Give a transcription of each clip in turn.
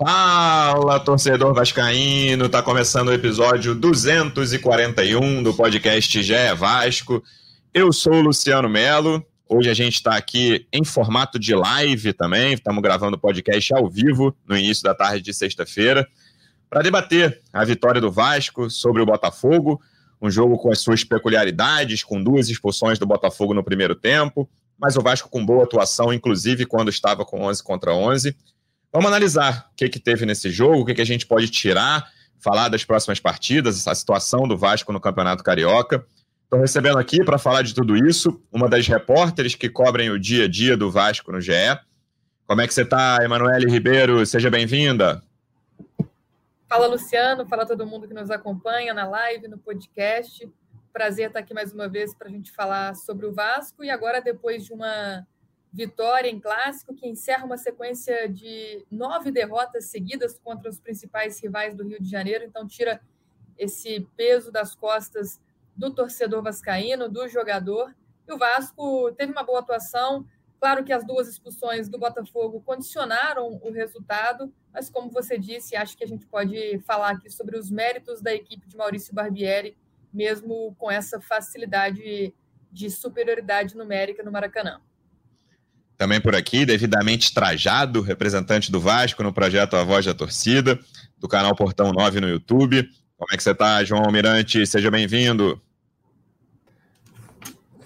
Fala, torcedor vascaíno! Tá começando o episódio 241 do podcast GE Vasco. Eu sou o Luciano Melo. Hoje a gente está aqui em formato de live também. Estamos gravando o podcast ao vivo no início da tarde de sexta-feira para debater a vitória do Vasco sobre o Botafogo. Um jogo com as suas peculiaridades, com duas expulsões do Botafogo no primeiro tempo, mas o Vasco com boa atuação, inclusive quando estava com 11 contra 11. Vamos analisar o que, que teve nesse jogo, o que, que a gente pode tirar, falar das próximas partidas, a situação do Vasco no Campeonato Carioca. Estou recebendo aqui para falar de tudo isso uma das repórteres que cobrem o dia a dia do Vasco no GE. Como é que você está, Emanuele Ribeiro? Seja bem-vinda. Fala, Luciano. Fala todo mundo que nos acompanha na live, no podcast. Prazer estar aqui mais uma vez para a gente falar sobre o Vasco. E agora, depois de uma vitória em clássico, que encerra uma sequência de nove derrotas seguidas contra os principais rivais do Rio de Janeiro, então tira esse peso das costas do torcedor vascaíno, do jogador. E o Vasco teve uma boa atuação. Claro que as duas expulsões do Botafogo condicionaram o resultado, mas como você disse, acho que a gente pode falar aqui sobre os méritos da equipe de Maurício Barbieri, mesmo com essa facilidade de superioridade numérica no Maracanã. Também por aqui, devidamente trajado, representante do Vasco no projeto A Voz da Torcida, do canal Portão 9 no YouTube. Como é que você está, João Almirante? Seja bem-vindo.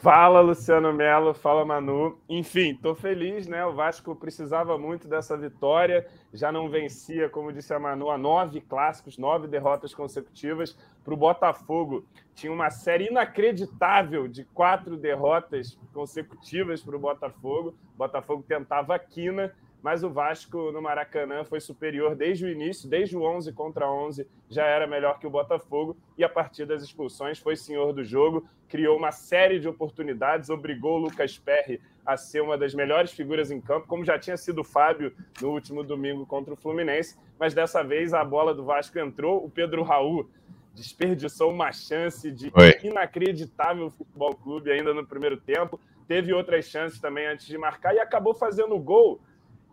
Fala, Luciano Melo, fala, Manu. Enfim, tô feliz, né? O Vasco precisava muito dessa vitória, já não vencia, como disse a Manu, a nove clássicos, nove derrotas consecutivas. Para o Botafogo, tinha uma série inacreditável de quatro derrotas consecutivas para o Botafogo. O Botafogo tentava a quina, mas o Vasco no Maracanã foi superior desde o início, desde o 11 contra 11, já era melhor que o Botafogo. E a partir das expulsões foi senhor do jogo, criou uma série de oportunidades, obrigou o Lucas Perry a ser uma das melhores figuras em campo, como já tinha sido o Fábio no último domingo contra o Fluminense, mas dessa vez a bola do Vasco entrou, o Pedro Raul desperdiçou uma chance de Oi. inacreditável futebol clube ainda no primeiro tempo, teve outras chances também antes de marcar e acabou fazendo o gol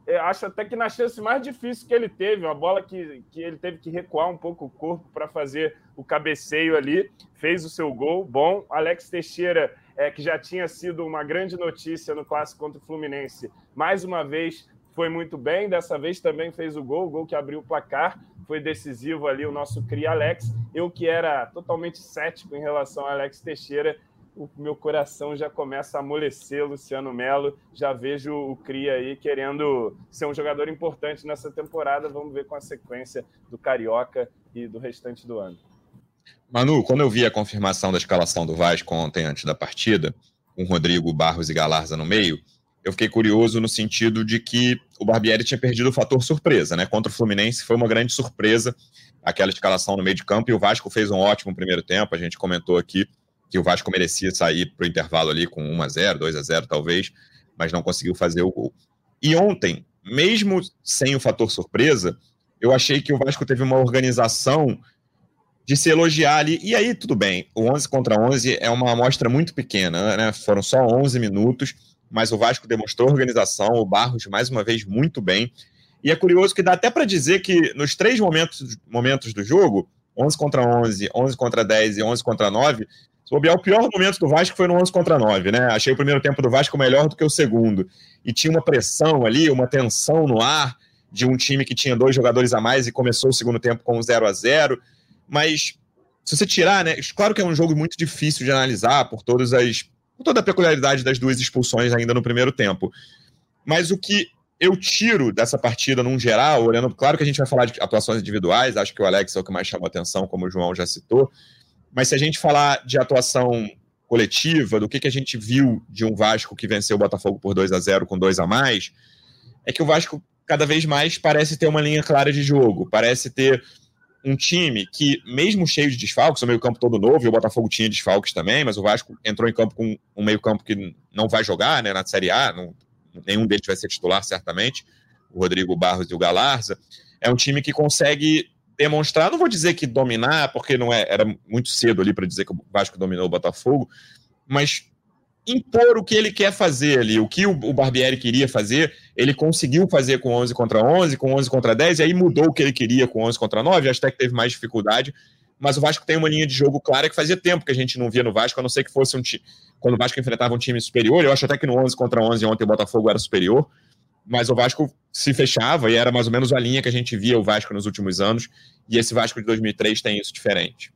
eu acho até que na chance mais difícil que ele teve, uma bola que, que ele teve que recuar um pouco o corpo para fazer o cabeceio ali, fez o seu gol. Bom, Alex Teixeira, é, que já tinha sido uma grande notícia no clássico contra o Fluminense, mais uma vez foi muito bem, dessa vez também fez o gol, o gol que abriu o placar, foi decisivo ali o nosso cria Alex. Eu que era totalmente cético em relação a Alex Teixeira, o meu coração já começa a amolecer, Luciano Melo. Já vejo o Cria aí querendo ser um jogador importante nessa temporada. Vamos ver com a sequência do Carioca e do restante do ano. Manu, quando eu vi a confirmação da escalação do Vasco ontem antes da partida, com Rodrigo, Barros e Galarza no meio, eu fiquei curioso no sentido de que o Barbieri tinha perdido o fator surpresa, né? Contra o Fluminense foi uma grande surpresa aquela escalação no meio de campo e o Vasco fez um ótimo primeiro tempo, a gente comentou aqui que o Vasco merecia sair para o intervalo ali com 1 a 0 2 a 0 talvez, mas não conseguiu fazer o gol. E ontem, mesmo sem o fator surpresa, eu achei que o Vasco teve uma organização de se elogiar ali. E aí, tudo bem, o 11 contra 11 é uma amostra muito pequena, né? Foram só 11 minutos, mas o Vasco demonstrou organização, o Barros, mais uma vez, muito bem. E é curioso que dá até para dizer que nos três momentos, momentos do jogo, 11 contra 11, 11 contra 10 e 11 contra 9, bobear, o pior momento do Vasco foi no 11 contra 9, né? Achei o primeiro tempo do Vasco melhor do que o segundo. E tinha uma pressão ali, uma tensão no ar de um time que tinha dois jogadores a mais e começou o segundo tempo com 0 a 0 Mas se você tirar, né? Claro que é um jogo muito difícil de analisar por todas as. por toda a peculiaridade das duas expulsões ainda no primeiro tempo. Mas o que eu tiro dessa partida num geral, olhando. Claro que a gente vai falar de atuações individuais, acho que o Alex é o que mais chamou atenção, como o João já citou. Mas se a gente falar de atuação coletiva, do que, que a gente viu de um Vasco que venceu o Botafogo por 2 a 0 com dois a mais, é que o Vasco cada vez mais parece ter uma linha clara de jogo, parece ter um time que, mesmo cheio de desfalques, o meio-campo todo novo, e o Botafogo tinha desfalques também, mas o Vasco entrou em campo com um meio-campo que não vai jogar né, na Série A, não, nenhum deles vai ser titular, certamente, o Rodrigo Barros e o Galarza. É um time que consegue demonstrar, não vou dizer que dominar, porque não é, era muito cedo ali para dizer que o Vasco dominou o Botafogo, mas impor o que ele quer fazer ali, o que o Barbieri queria fazer, ele conseguiu fazer com 11 contra 11, com 11 contra 10, e aí mudou o que ele queria com 11 contra 9, acho até que teve mais dificuldade, mas o Vasco tem uma linha de jogo clara que fazia tempo que a gente não via no Vasco, a não ser que fosse um time, quando o Vasco enfrentava um time superior, eu acho até que no 11 contra 11 ontem o Botafogo era superior, mas o Vasco se fechava e era mais ou menos a linha que a gente via o Vasco nos últimos anos, e esse Vasco de 2003 tem isso diferente.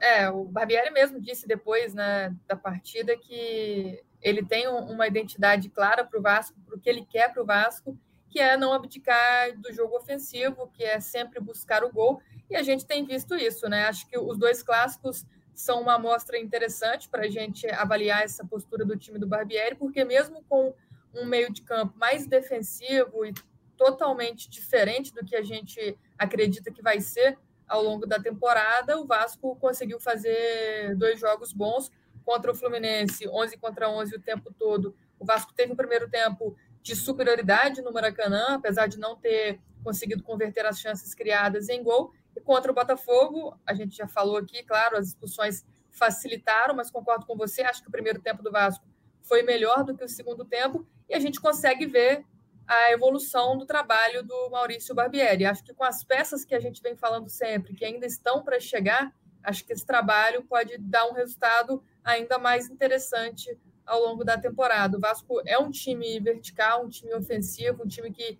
É, o Barbieri mesmo disse depois né, da partida que ele tem uma identidade clara para o Vasco, para o que ele quer para o Vasco, que é não abdicar do jogo ofensivo, que é sempre buscar o gol. E a gente tem visto isso, né? Acho que os dois clássicos são uma amostra interessante para a gente avaliar essa postura do time do Barbieri, porque mesmo com um meio de campo mais defensivo e totalmente diferente do que a gente acredita que vai ser, ao longo da temporada, o Vasco conseguiu fazer dois jogos bons contra o Fluminense, 11 contra 11 o tempo todo. O Vasco teve um primeiro tempo de superioridade no Maracanã, apesar de não ter conseguido converter as chances criadas em gol. E contra o Botafogo, a gente já falou aqui, claro, as expulsões facilitaram, mas concordo com você, acho que o primeiro tempo do Vasco foi melhor do que o segundo tempo, e a gente consegue ver a evolução do trabalho do Maurício Barbieri. Acho que com as peças que a gente vem falando sempre, que ainda estão para chegar, acho que esse trabalho pode dar um resultado ainda mais interessante ao longo da temporada. O Vasco é um time vertical, um time ofensivo, um time que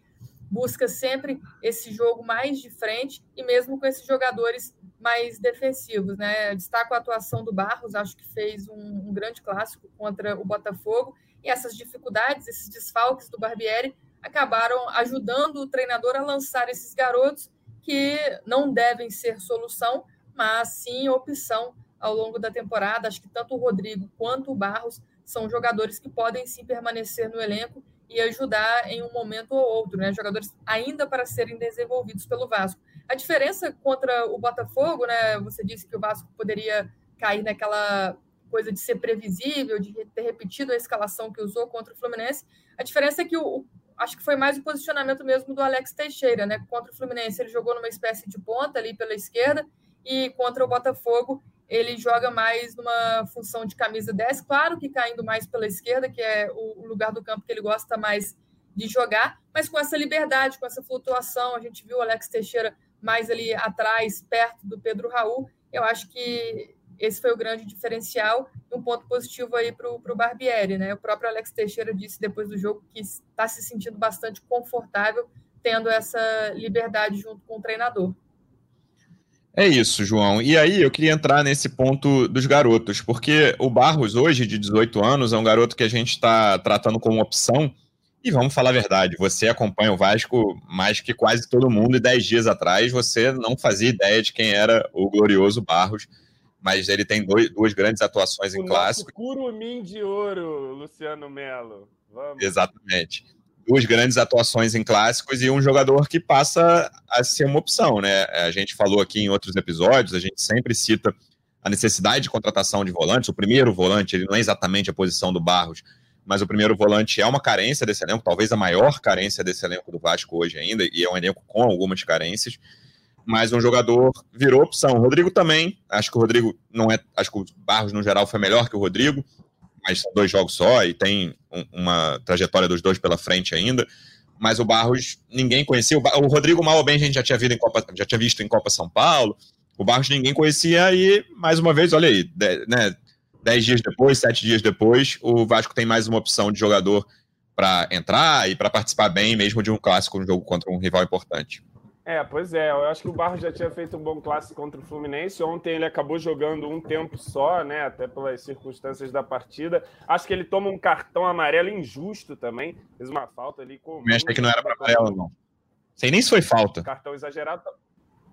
busca sempre esse jogo mais de frente e mesmo com esses jogadores mais defensivos, né? Destaco a atuação do Barros, acho que fez um, um grande clássico contra o Botafogo e essas dificuldades, esses desfalques do Barbieri acabaram ajudando o treinador a lançar esses garotos que não devem ser solução, mas sim opção ao longo da temporada. Acho que tanto o Rodrigo quanto o Barros são jogadores que podem sim permanecer no elenco e ajudar em um momento ou outro, né? Jogadores ainda para serem desenvolvidos pelo Vasco. A diferença contra o Botafogo, né? Você disse que o Vasco poderia cair naquela coisa de ser previsível, de ter repetido a escalação que usou contra o Fluminense. A diferença é que o, acho que foi mais o posicionamento mesmo do Alex Teixeira, né? Contra o Fluminense, ele jogou numa espécie de ponta ali pela esquerda, e contra o Botafogo, ele joga mais numa função de camisa 10, claro que caindo mais pela esquerda, que é o lugar do campo que ele gosta mais de jogar, mas com essa liberdade, com essa flutuação. A gente viu o Alex Teixeira mais ali atrás, perto do Pedro Raul. Eu acho que esse foi o grande diferencial um ponto positivo aí para o Barbieri, né? O próprio Alex Teixeira disse depois do jogo que está se sentindo bastante confortável tendo essa liberdade junto com o treinador. É isso, João. E aí eu queria entrar nesse ponto dos garotos, porque o Barros, hoje, de 18 anos, é um garoto que a gente está tratando como opção. E vamos falar a verdade, você acompanha o Vasco mais que quase todo mundo, e 10 dias atrás você não fazia ideia de quem era o glorioso Barros mas ele tem dois, duas grandes atuações o em clássico. Curumim de ouro, Luciano Melo. Vamos. Exatamente. Duas grandes atuações em clássicos e um jogador que passa a ser uma opção, né? A gente falou aqui em outros episódios, a gente sempre cita a necessidade de contratação de volantes. O primeiro volante, ele não é exatamente a posição do Barros, mas o primeiro volante é uma carência desse elenco, talvez a maior carência desse elenco do Vasco hoje ainda, e é um elenco com algumas carências mas um jogador virou opção. O Rodrigo também, acho que o Rodrigo não é, acho que o Barros no geral foi melhor que o Rodrigo, mas dois jogos só e tem um, uma trajetória dos dois pela frente ainda. Mas o Barros ninguém conhecia. O, Rodrigo mal bem a gente já tinha, visto em Copa, já tinha visto em Copa São Paulo. O Barros ninguém conhecia e mais uma vez, olha aí, de, né, dez dias depois, sete dias depois, o Vasco tem mais uma opção de jogador para entrar e para participar bem, mesmo de um clássico, um jogo contra um rival importante. É, pois é. Eu acho que o Barros já tinha feito um bom clássico contra o Fluminense. Ontem ele acabou jogando um tempo só, né? Até pelas circunstâncias da partida. Acho que ele toma um cartão amarelo injusto também. Fez uma falta ali com. Eu achei que não era para amarelo, não. Sei nem se foi falta. Cartão exagerado.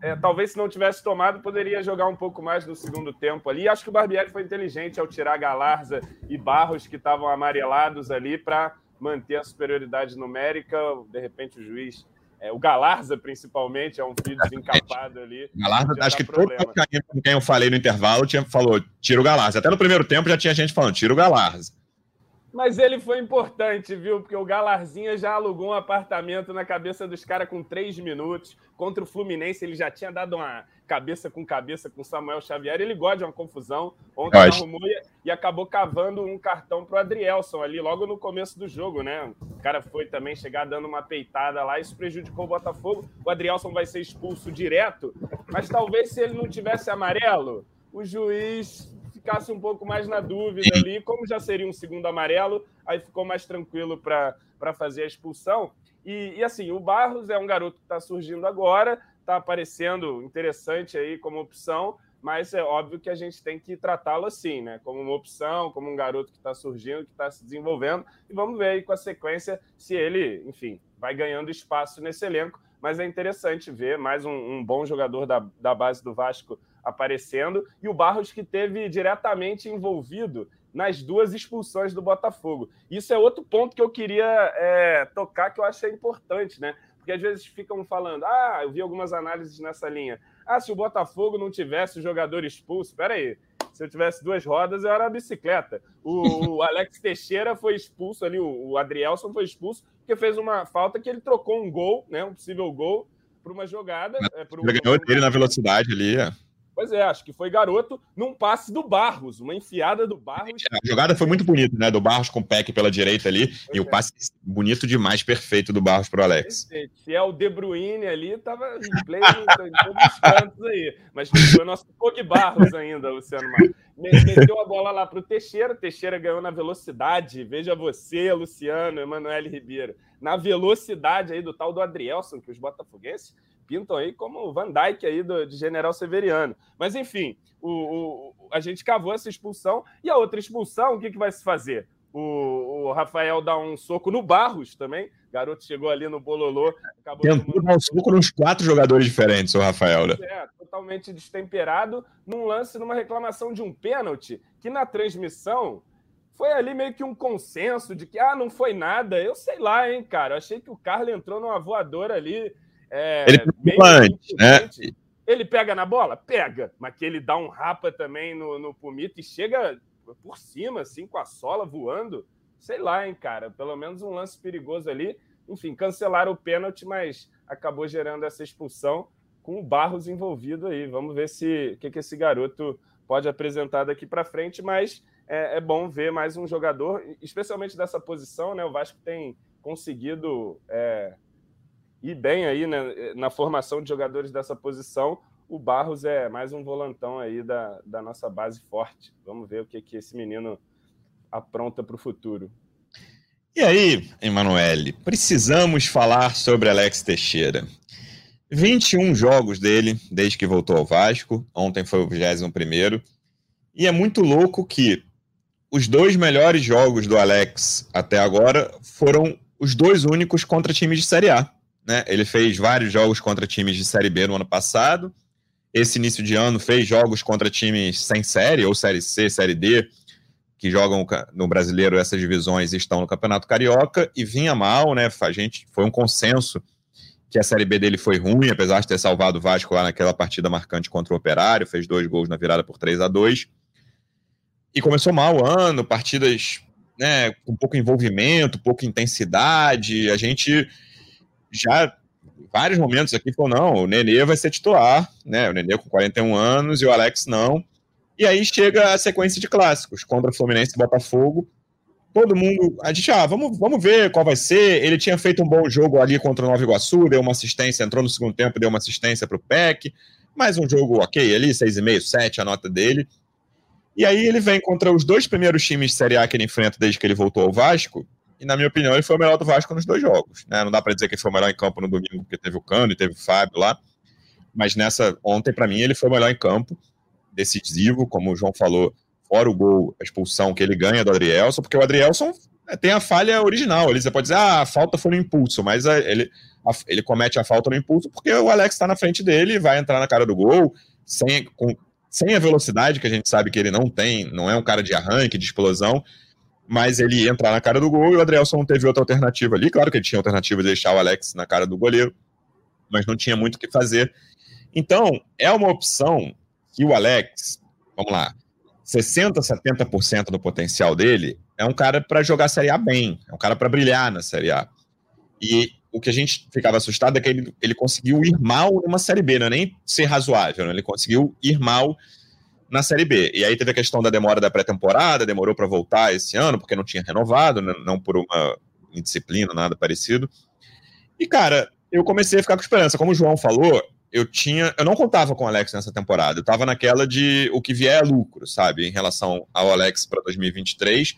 É, talvez se não tivesse tomado, poderia jogar um pouco mais no segundo tempo ali. Acho que o Barbieri foi inteligente ao tirar Galarza e Barros, que estavam amarelados ali, para manter a superioridade numérica. De repente, o juiz é, o Galarza, principalmente, é um filho desencapado ali. Galarza, acho que problema. todo com quem eu falei no intervalo tinha, falou, tira o Galarza. Até no primeiro tempo já tinha gente falando, tira o Galarza. Mas ele foi importante, viu? Porque o Galarzinha já alugou um apartamento na cabeça dos caras com três minutos. Contra o Fluminense, ele já tinha dado uma cabeça com cabeça com Samuel Xavier. Ele gosta de uma confusão. Ontem arrumou e, e acabou cavando um cartão pro Adrielson ali, logo no começo do jogo, né? O cara foi também chegar dando uma peitada lá. Isso prejudicou o Botafogo. O Adrielson vai ser expulso direto. Mas talvez se ele não tivesse amarelo, o juiz ficasse um pouco mais na dúvida ali, como já seria um segundo amarelo, aí ficou mais tranquilo para fazer a expulsão. E, e, assim, o Barros é um garoto que está surgindo agora, está aparecendo interessante aí como opção, mas é óbvio que a gente tem que tratá-lo assim, né? Como uma opção, como um garoto que está surgindo, que está se desenvolvendo, e vamos ver aí com a sequência se ele, enfim, vai ganhando espaço nesse elenco. Mas é interessante ver mais um, um bom jogador da, da base do Vasco aparecendo, e o Barros que teve diretamente envolvido nas duas expulsões do Botafogo. Isso é outro ponto que eu queria é, tocar, que eu achei importante, né? Porque às vezes ficam falando, ah, eu vi algumas análises nessa linha. Ah, se o Botafogo não tivesse o jogador expulso, peraí, se eu tivesse duas rodas, eu era a bicicleta. O, o Alex Teixeira foi expulso ali, o, o Adrielson foi expulso, porque fez uma falta que ele trocou um gol, né? Um possível gol para uma jogada. É, ele ganhou dele na velocidade ali. É. Pois é, acho que foi garoto num passe do Barros, uma enfiada do Barros. A jogada foi muito bonita, né? Do Barros com o Peck pela direita ali, pois e é. o passe bonito demais, perfeito do Barros para o Alex. Se é o De Bruyne ali, tava em play em todos os cantos aí. Mas foi o nosso Pog Barros ainda, Luciano Mar. Meteu a bola lá para o Teixeira, Teixeira ganhou na velocidade. Veja você, Luciano, Emanuele Ribeiro, na velocidade aí do tal do Adrielson, que os botafoguenses pintam aí como o Van Dyke aí do, de General Severiano. Mas, enfim, o, o, a gente cavou essa expulsão. E a outra expulsão, o que, que vai se fazer? O, o Rafael dá um soco no Barros também. O garoto chegou ali no Bololô. Tentou dar um soco nos quatro jogadores diferentes, o Rafael, né? É, totalmente destemperado, num lance, numa reclamação de um pênalti, que na transmissão foi ali meio que um consenso de que, ah, não foi nada. Eu sei lá, hein, cara. Eu achei que o Carlos entrou numa voadora ali é, ele antes, né? Ele pega na bola? Pega, mas que ele dá um rapa também no, no Pumito e chega por cima, assim, com a sola voando. Sei lá, hein, cara. Pelo menos um lance perigoso ali. Enfim, cancelaram o pênalti, mas acabou gerando essa expulsão com o Barros envolvido aí. Vamos ver se o que, que esse garoto pode apresentar daqui para frente, mas é, é, bom ver mais um jogador, especialmente dessa posição, né? O Vasco tem conseguido é, e bem aí né, na formação de jogadores dessa posição. O Barros é mais um volantão aí da, da nossa base forte. Vamos ver o que, que esse menino apronta para o futuro. E aí, Emanuele, precisamos falar sobre Alex Teixeira. 21 jogos dele desde que voltou ao Vasco. Ontem foi o 21. E é muito louco que os dois melhores jogos do Alex até agora foram os dois únicos contra times de Série A. Né? Ele fez vários jogos contra times de Série B no ano passado. Esse início de ano fez jogos contra times sem série, ou Série C, Série D, que jogam no brasileiro essas divisões e estão no Campeonato Carioca, e vinha mal, né? A gente foi um consenso que a Série B dele foi ruim, apesar de ter salvado o Vasco lá naquela partida marcante contra o Operário, fez dois gols na virada por 3 a 2 E começou mal o ano, partidas né, com pouco envolvimento, pouca intensidade. A gente já vários momentos aqui falou: não, o Nenê vai ser titular, né? O Nenê com 41 anos e o Alex não. E aí chega a sequência de clássicos contra o Fluminense e Botafogo. Todo mundo, a gente, ah, vamos, vamos ver qual vai ser. Ele tinha feito um bom jogo ali contra o Nova Iguaçu, deu uma assistência, entrou no segundo tempo, deu uma assistência para o PEC. Mais um jogo ok ali, 6,5, 7 a nota dele. E aí ele vem contra os dois primeiros times de Série A que ele enfrenta desde que ele voltou ao Vasco, e, na minha opinião, ele foi o melhor do Vasco nos dois jogos. Né? Não dá para dizer que ele foi o melhor em campo no domingo, porque teve o Cano e teve o Fábio lá. Mas nessa, ontem, para mim, ele foi o melhor em campo, decisivo, como o João falou, fora o gol, a expulsão que ele ganha do Adrielson, porque o Adrielson é, tem a falha original. Ali você pode dizer, ah, a falta foi no impulso, mas a, ele, a, ele comete a falta no impulso porque o Alex está na frente dele, vai entrar na cara do gol, sem, com, sem a velocidade que a gente sabe que ele não tem, não é um cara de arranque, de explosão mas ele entrar na cara do gol e o Adrielson não teve outra alternativa ali. Claro que ele tinha alternativa de deixar o Alex na cara do goleiro, mas não tinha muito o que fazer. Então, é uma opção que o Alex, vamos lá, 60%, 70% do potencial dele é um cara para jogar a Série A bem, é um cara para brilhar na Série A. E o que a gente ficava assustado é que ele, ele conseguiu ir mal numa Série B, não é nem ser razoável, né? ele conseguiu ir mal na Série B. E aí teve a questão da demora da pré-temporada, demorou para voltar esse ano, porque não tinha renovado, né? não por uma indisciplina, nada parecido. E, cara, eu comecei a ficar com esperança. Como o João falou, eu tinha. Eu não contava com o Alex nessa temporada. Eu tava naquela de o que vier é lucro, sabe? Em relação ao Alex para 2023,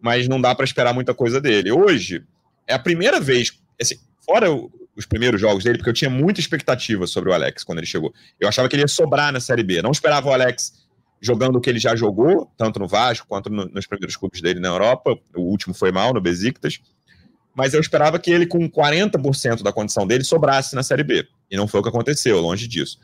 mas não dá para esperar muita coisa dele. Hoje, é a primeira vez. Assim, fora os primeiros jogos dele, porque eu tinha muita expectativa sobre o Alex quando ele chegou. Eu achava que ele ia sobrar na Série B. não esperava o Alex jogando o que ele já jogou, tanto no Vasco quanto no, nos primeiros clubes dele na Europa. O último foi mal, no Besiktas mas eu esperava que ele, com 40% da condição dele, sobrasse na Série B. E não foi o que aconteceu, longe disso.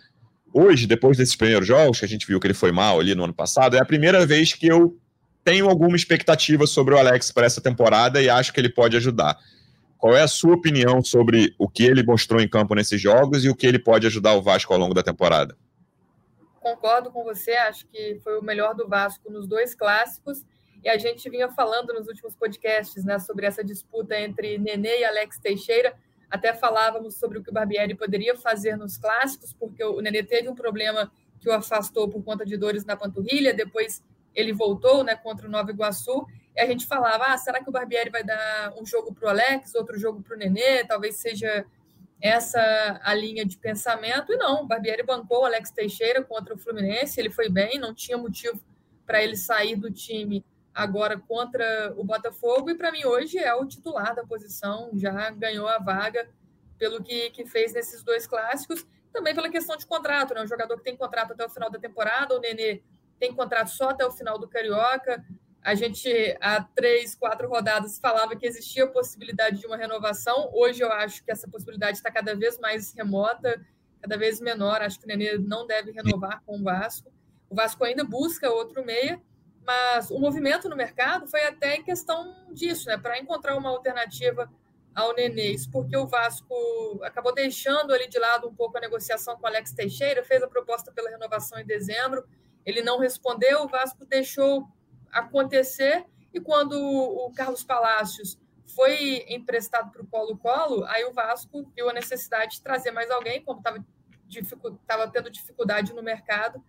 Hoje, depois desses primeiros jogos, que a gente viu que ele foi mal ali no ano passado, é a primeira vez que eu tenho alguma expectativa sobre o Alex para essa temporada e acho que ele pode ajudar. Qual é a sua opinião sobre o que ele mostrou em campo nesses jogos e o que ele pode ajudar o Vasco ao longo da temporada? Concordo com você, acho que foi o melhor do Vasco nos dois clássicos e a gente vinha falando nos últimos podcasts né, sobre essa disputa entre Nenê e Alex Teixeira. Até falávamos sobre o que o Barbieri poderia fazer nos clássicos, porque o Nenê teve um problema que o afastou por conta de dores na panturrilha, depois ele voltou né, contra o Nova Iguaçu, e a gente falava, ah, será que o Barbieri vai dar um jogo para o Alex, outro jogo para o Nenê? Talvez seja essa a linha de pensamento, e não, Barbieri bancou o Alex Teixeira contra o Fluminense, ele foi bem, não tinha motivo para ele sair do time agora contra o Botafogo e para mim hoje é o titular da posição, já ganhou a vaga pelo que, que fez nesses dois clássicos, também pela questão de contrato, né? O jogador que tem contrato até o final da temporada, o Nenê tem contrato só até o final do Carioca. A gente, há três, quatro rodadas, falava que existia a possibilidade de uma renovação. Hoje eu acho que essa possibilidade está cada vez mais remota, cada vez menor. Acho que o Nenê não deve renovar com o Vasco. O Vasco ainda busca outro meia, mas o movimento no mercado foi até em questão disso, né? Para encontrar uma alternativa ao Nenês, porque o Vasco acabou deixando ali de lado um pouco a negociação com o Alex Teixeira, fez a proposta pela renovação em dezembro, ele não respondeu, o Vasco deixou acontecer, e quando o Carlos Palácios foi emprestado para o Colo-Colo, aí o Vasco viu a necessidade de trazer mais alguém, como estava dificu tendo dificuldade no mercado,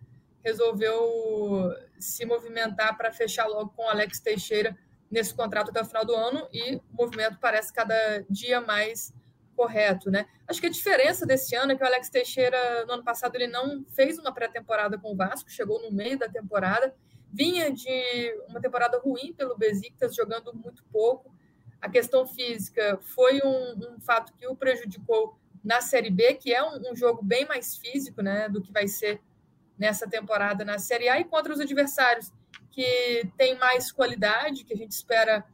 resolveu se movimentar para fechar logo com o Alex Teixeira nesse contrato até o final do ano. E o movimento parece cada dia mais correto, né? Acho que a diferença desse ano é que o Alex Teixeira no ano passado ele não fez uma pré-temporada com o Vasco, chegou no meio da temporada, vinha de uma temporada ruim pelo Besiktas, jogando muito pouco. A questão física foi um, um fato que o prejudicou na Série B, que é um, um jogo bem mais físico, né, do que vai ser nessa temporada na Série A e contra os adversários que têm mais qualidade, que a gente espera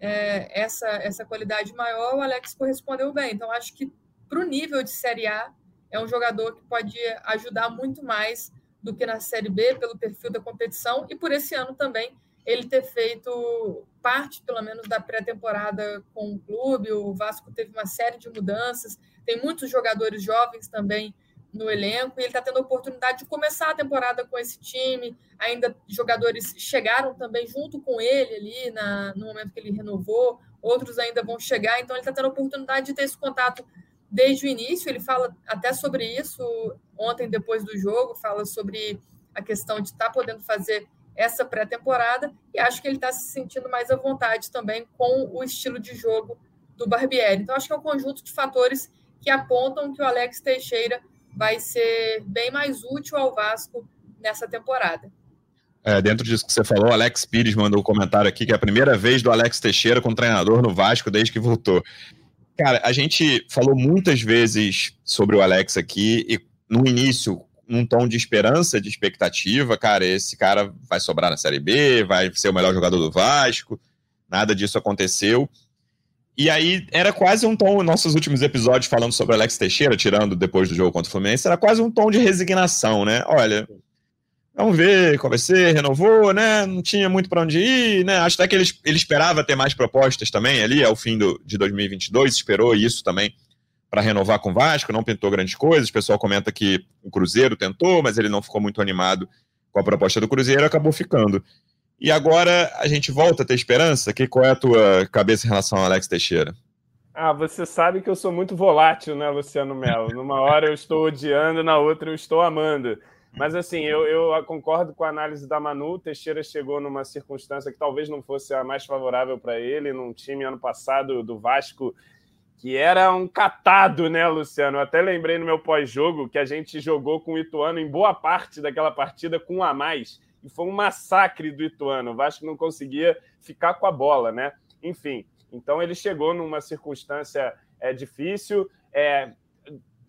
é, essa, essa qualidade maior, o Alex correspondeu bem. Então, acho que para o nível de Série A, é um jogador que pode ajudar muito mais do que na Série B, pelo perfil da competição, e por esse ano também ele ter feito parte, pelo menos, da pré-temporada com o clube. O Vasco teve uma série de mudanças, tem muitos jogadores jovens também no elenco e ele está tendo a oportunidade de começar a temporada com esse time. Ainda jogadores chegaram também junto com ele ali na, no momento que ele renovou, outros ainda vão chegar, então ele está tendo a oportunidade de ter esse contato desde o início. Ele fala até sobre isso ontem, depois do jogo, fala sobre a questão de estar tá podendo fazer essa pré-temporada e acho que ele está se sentindo mais à vontade também com o estilo de jogo do Barbieri. Então, acho que é um conjunto de fatores que apontam que o Alex Teixeira vai ser bem mais útil ao Vasco nessa temporada. É, dentro disso que você falou, Alex Pires mandou um comentário aqui que é a primeira vez do Alex Teixeira com treinador no Vasco desde que voltou. Cara, a gente falou muitas vezes sobre o Alex aqui e no início num tom de esperança, de expectativa, cara, esse cara vai sobrar na Série B, vai ser o melhor jogador do Vasco. Nada disso aconteceu. E aí era quase um tom, nossos últimos episódios falando sobre Alex Teixeira, tirando depois do jogo contra o Fluminense, era quase um tom de resignação, né? Olha, vamos ver ser, renovou, né? Não tinha muito para onde ir, né? Acho até que ele, ele esperava ter mais propostas também ali ao fim do, de 2022, esperou isso também para renovar com o Vasco, não pintou grandes coisas. O pessoal comenta que o Cruzeiro tentou, mas ele não ficou muito animado com a proposta do Cruzeiro, acabou ficando. E agora a gente volta a ter esperança? Que, qual é a tua cabeça em relação ao Alex Teixeira? Ah, você sabe que eu sou muito volátil, né, Luciano Melo? Numa hora eu estou odiando, na outra eu estou amando. Mas assim, eu, eu concordo com a análise da Manu. Teixeira chegou numa circunstância que talvez não fosse a mais favorável para ele, num time ano passado do Vasco que era um catado, né, Luciano? Eu até lembrei no meu pós-jogo que a gente jogou com o Ituano em boa parte daquela partida com um a mais. E foi um massacre do Ituano. O Vasco não conseguia ficar com a bola, né? Enfim, então ele chegou numa circunstância é, difícil. É,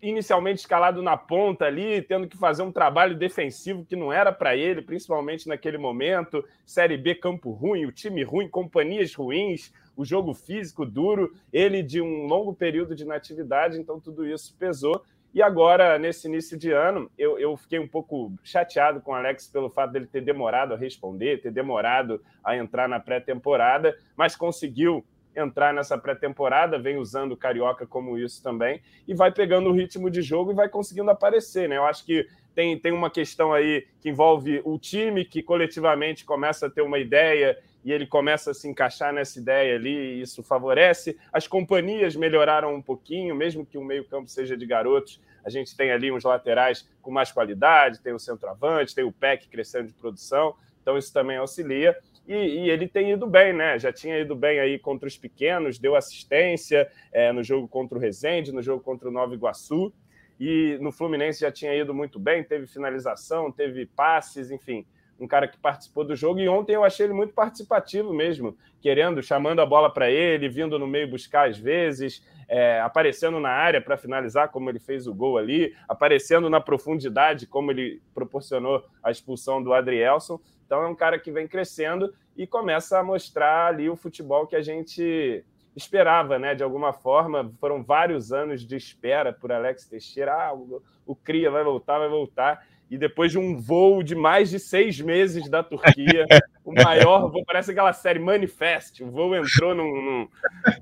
inicialmente escalado na ponta ali, tendo que fazer um trabalho defensivo que não era para ele, principalmente naquele momento. Série B, campo ruim, o time ruim, companhias ruins, o jogo físico duro, ele de um longo período de natividade, então tudo isso pesou. E agora, nesse início de ano, eu, eu fiquei um pouco chateado com o Alex pelo fato dele ter demorado a responder, ter demorado a entrar na pré-temporada, mas conseguiu entrar nessa pré-temporada, vem usando o Carioca como isso também, e vai pegando o ritmo de jogo e vai conseguindo aparecer, né? Eu acho que tem, tem uma questão aí que envolve o time, que coletivamente começa a ter uma ideia e ele começa a se encaixar nessa ideia ali, e isso favorece. As companhias melhoraram um pouquinho, mesmo que o meio-campo seja de garotos. A gente tem ali uns laterais com mais qualidade, tem o centroavante, tem o PEC crescendo de produção, então isso também auxilia. E, e, ele tem ido bem, né? Já tinha ido bem aí contra os pequenos, deu assistência é, no jogo contra o Resende, no jogo contra o Nova Iguaçu. E no Fluminense já tinha ido muito bem, teve finalização, teve passes, enfim, um cara que participou do jogo. E ontem eu achei ele muito participativo mesmo, querendo, chamando a bola para ele, vindo no meio buscar às vezes, é, aparecendo na área para finalizar, como ele fez o gol ali, aparecendo na profundidade, como ele proporcionou a expulsão do Adrielson. Então é um cara que vem crescendo e começa a mostrar ali o futebol que a gente esperava, né? De alguma forma, foram vários anos de espera por Alex Teixeira. Ah, o, o Cria vai voltar, vai voltar. E depois de um voo de mais de seis meses da Turquia, o maior voo, parece aquela série Manifest. O voo entrou num, num,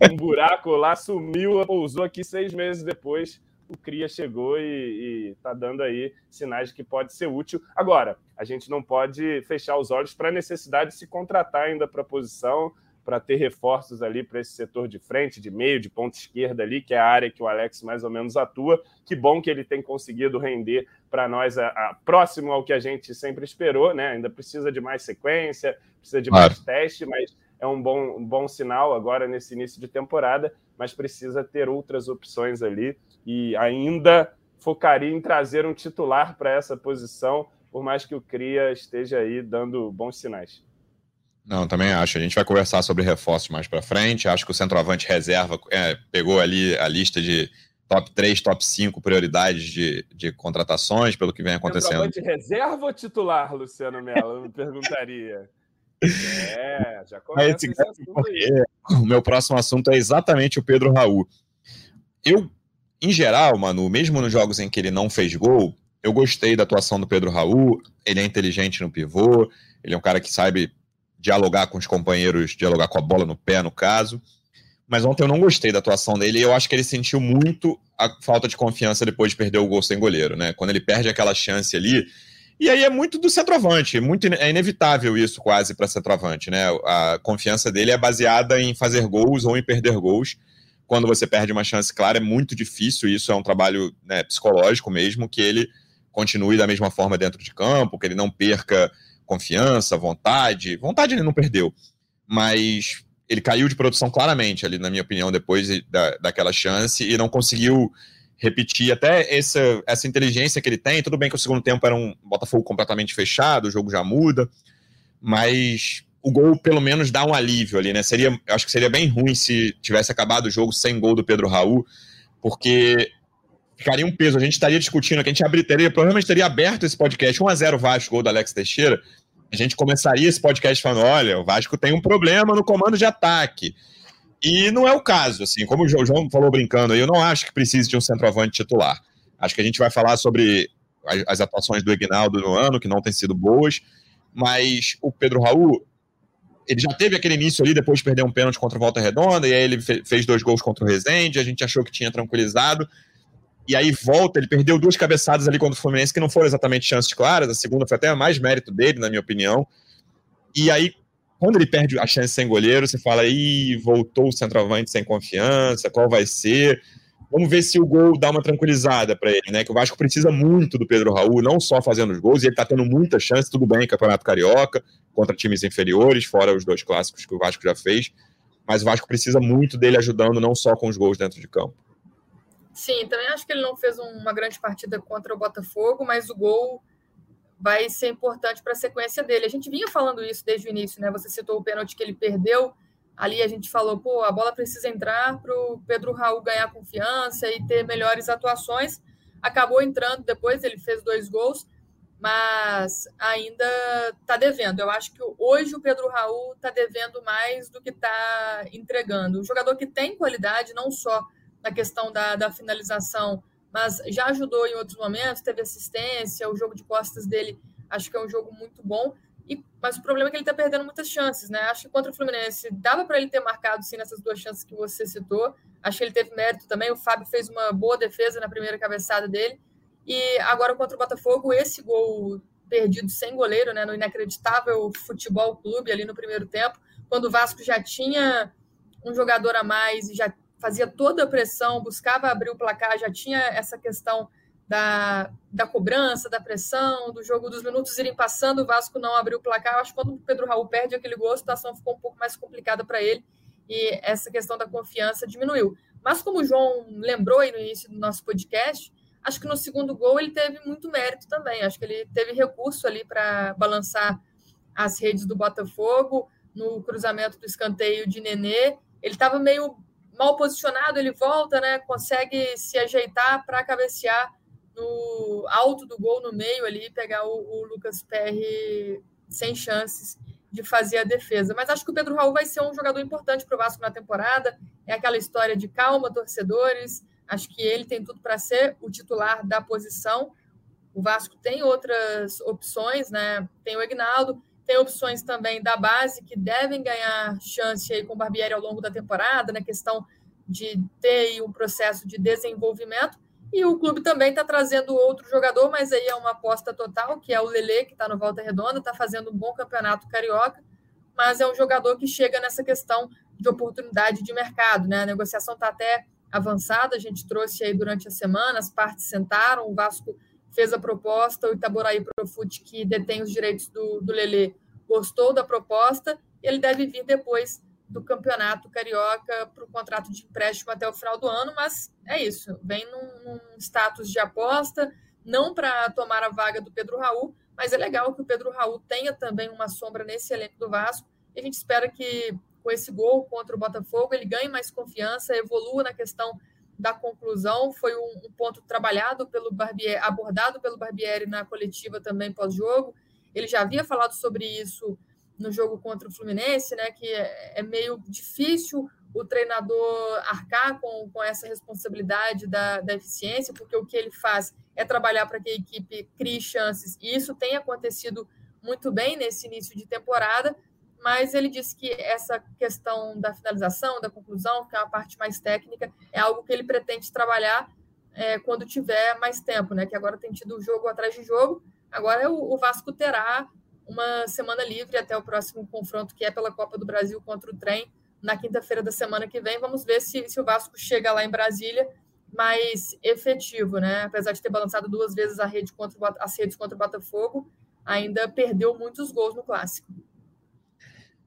num buraco lá, sumiu, pousou aqui seis meses depois o Cria chegou e está dando aí sinais de que pode ser útil. Agora, a gente não pode fechar os olhos para a necessidade de se contratar ainda para a posição, para ter reforços ali para esse setor de frente, de meio, de ponta esquerda ali, que é a área que o Alex mais ou menos atua. Que bom que ele tem conseguido render para nós a, a, próximo ao que a gente sempre esperou, né? Ainda precisa de mais sequência, precisa de claro. mais teste, mas é um bom, um bom sinal agora nesse início de temporada, mas precisa ter outras opções ali e ainda focaria em trazer um titular para essa posição, por mais que o Cria esteja aí dando bons sinais. Não, também acho. A gente vai conversar sobre reforços mais para frente. Acho que o centroavante reserva é, pegou ali a lista de top 3, top 5 prioridades de, de contratações, pelo que vem acontecendo. Centroavante reserva ou titular, Luciano Mello? Eu me perguntaria. É, já começa esse assunto aí. O meu próximo assunto é exatamente o Pedro Raul. Eu em geral, mano, mesmo nos jogos em que ele não fez gol, eu gostei da atuação do Pedro Raul. Ele é inteligente no pivô, ele é um cara que sabe dialogar com os companheiros, dialogar com a bola no pé, no caso. Mas ontem eu não gostei da atuação dele e eu acho que ele sentiu muito a falta de confiança depois de perder o gol sem goleiro, né? Quando ele perde aquela chance ali. E aí é muito do centroavante, muito é inevitável isso quase para centroavante, né? A confiança dele é baseada em fazer gols ou em perder gols quando você perde uma chance clara, é muito difícil. Isso é um trabalho né, psicológico mesmo, que ele continue da mesma forma dentro de campo, que ele não perca confiança, vontade. Vontade ele não perdeu, mas ele caiu de produção claramente ali, na minha opinião, depois da, daquela chance e não conseguiu repetir até essa, essa inteligência que ele tem. Tudo bem que o segundo tempo era um Botafogo completamente fechado, o jogo já muda, mas o gol pelo menos dá um alívio ali, né? Seria, acho que seria bem ruim se tivesse acabado o jogo sem gol do Pedro Raul, porque ficaria um peso. A gente estaria discutindo, que a gente abriria, provavelmente teria aberto esse podcast 1 a 0 Vasco, gol do Alex Teixeira. A gente começaria esse podcast falando: olha, o Vasco tem um problema no comando de ataque. E não é o caso, assim, como o João falou brincando, eu não acho que precise de um centroavante titular. Acho que a gente vai falar sobre as, atuações do Ignaldo no ano, que não têm sido boas, mas o Pedro Raul, ele já teve aquele início ali, depois de perder um pênalti contra o Volta Redonda, e aí ele fez dois gols contra o Rezende, a gente achou que tinha tranquilizado, e aí volta, ele perdeu duas cabeçadas ali contra o Fluminense, que não foram exatamente chances claras, a segunda foi até mais mérito dele, na minha opinião, E aí, quando ele perde a chance sem goleiro, você fala, ih, voltou o centroavante sem confiança, qual vai ser? Vamos ver se o gol dá uma tranquilizada para ele, né? Que o Vasco precisa muito do Pedro Raul, não só fazendo os gols, e ele tá tendo muita chance, tudo bem, Campeonato Carioca, contra times inferiores, fora os dois clássicos que o Vasco já fez, mas o Vasco precisa muito dele ajudando, não só com os gols dentro de campo. Sim, também acho que ele não fez uma grande partida contra o Botafogo, mas o gol vai ser importante para a sequência dele. A gente vinha falando isso desde o início, né? Você citou o pênalti que ele perdeu. Ali a gente falou, pô, a bola precisa entrar para o Pedro Raul ganhar confiança e ter melhores atuações. Acabou entrando depois, ele fez dois gols, mas ainda está devendo. Eu acho que hoje o Pedro Raul está devendo mais do que está entregando. O jogador que tem qualidade, não só na questão da, da finalização, mas já ajudou em outros momentos, teve assistência, o jogo de costas dele acho que é um jogo muito bom. E, mas o problema é que ele está perdendo muitas chances, né? Acho que contra o Fluminense dava para ele ter marcado sim nessas duas chances que você citou. Acho que ele teve mérito também. O Fábio fez uma boa defesa na primeira cabeçada dele. E agora contra o Botafogo, esse gol perdido sem goleiro, né? No inacreditável futebol clube ali no primeiro tempo, quando o Vasco já tinha um jogador a mais e já fazia toda a pressão, buscava abrir o placar, já tinha essa questão da, da cobrança, da pressão, do jogo dos minutos irem passando, o Vasco não abriu o placar. Acho que quando o Pedro Raul perde aquele gol, a situação ficou um pouco mais complicada para ele e essa questão da confiança diminuiu. Mas como o João lembrou aí no início do nosso podcast, acho que no segundo gol ele teve muito mérito também. Acho que ele teve recurso ali para balançar as redes do Botafogo no cruzamento do escanteio de Nenê. Ele estava meio mal posicionado, ele volta, né? Consegue se ajeitar para cabecear no alto do gol, no meio ali, pegar o, o, Lucas Perry sem chances de fazer a defesa. Mas acho que o Pedro Raul vai ser um jogador importante para o Vasco na temporada. É aquela história de calma, torcedores. Acho que ele tem tudo para ser o titular da posição. O Vasco tem outras opções, né? Tem o Egnaldo, tem opções também da base que devem ganhar chance aí com o Barbieri ao longo da temporada, na questão de ter um processo de desenvolvimento. E o clube também está trazendo outro jogador, mas aí é uma aposta total, que é o Lele, que está no Volta Redonda, está fazendo um bom campeonato carioca, mas é um jogador que chega nessa questão de oportunidade de mercado. Né? A negociação está até avançada, a gente trouxe aí durante a semana, as partes sentaram, o Vasco fez a proposta, o Itaboraí Profute, que detém os direitos do, do Lele, gostou da proposta, ele deve vir depois do campeonato carioca para o contrato de empréstimo até o final do ano, mas é isso, vem num, num status de aposta, não para tomar a vaga do Pedro Raul, mas é legal que o Pedro Raul tenha também uma sombra nesse elenco do Vasco, e a gente espera que com esse gol contra o Botafogo ele ganhe mais confiança, evolua na questão da conclusão, foi um, um ponto trabalhado pelo Barbieri, abordado pelo Barbieri na coletiva também pós-jogo, ele já havia falado sobre isso no jogo contra o Fluminense, né? Que é, é meio difícil o treinador arcar com, com essa responsabilidade da, da eficiência, porque o que ele faz é trabalhar para que a equipe crie chances, e isso tem acontecido muito bem nesse início de temporada, mas ele disse que essa questão da finalização, da conclusão, que é a parte mais técnica, é algo que ele pretende trabalhar é, quando tiver mais tempo, né? Que agora tem tido jogo atrás de jogo, agora o, o Vasco terá uma semana livre até o próximo confronto, que é pela Copa do Brasil contra o Trem, na quinta-feira da semana que vem. Vamos ver se, se o Vasco chega lá em Brasília mais efetivo, né? Apesar de ter balançado duas vezes a rede contra as redes contra o Botafogo, ainda perdeu muitos gols no clássico.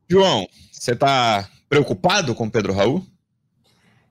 João, você está preocupado com o Pedro Raul?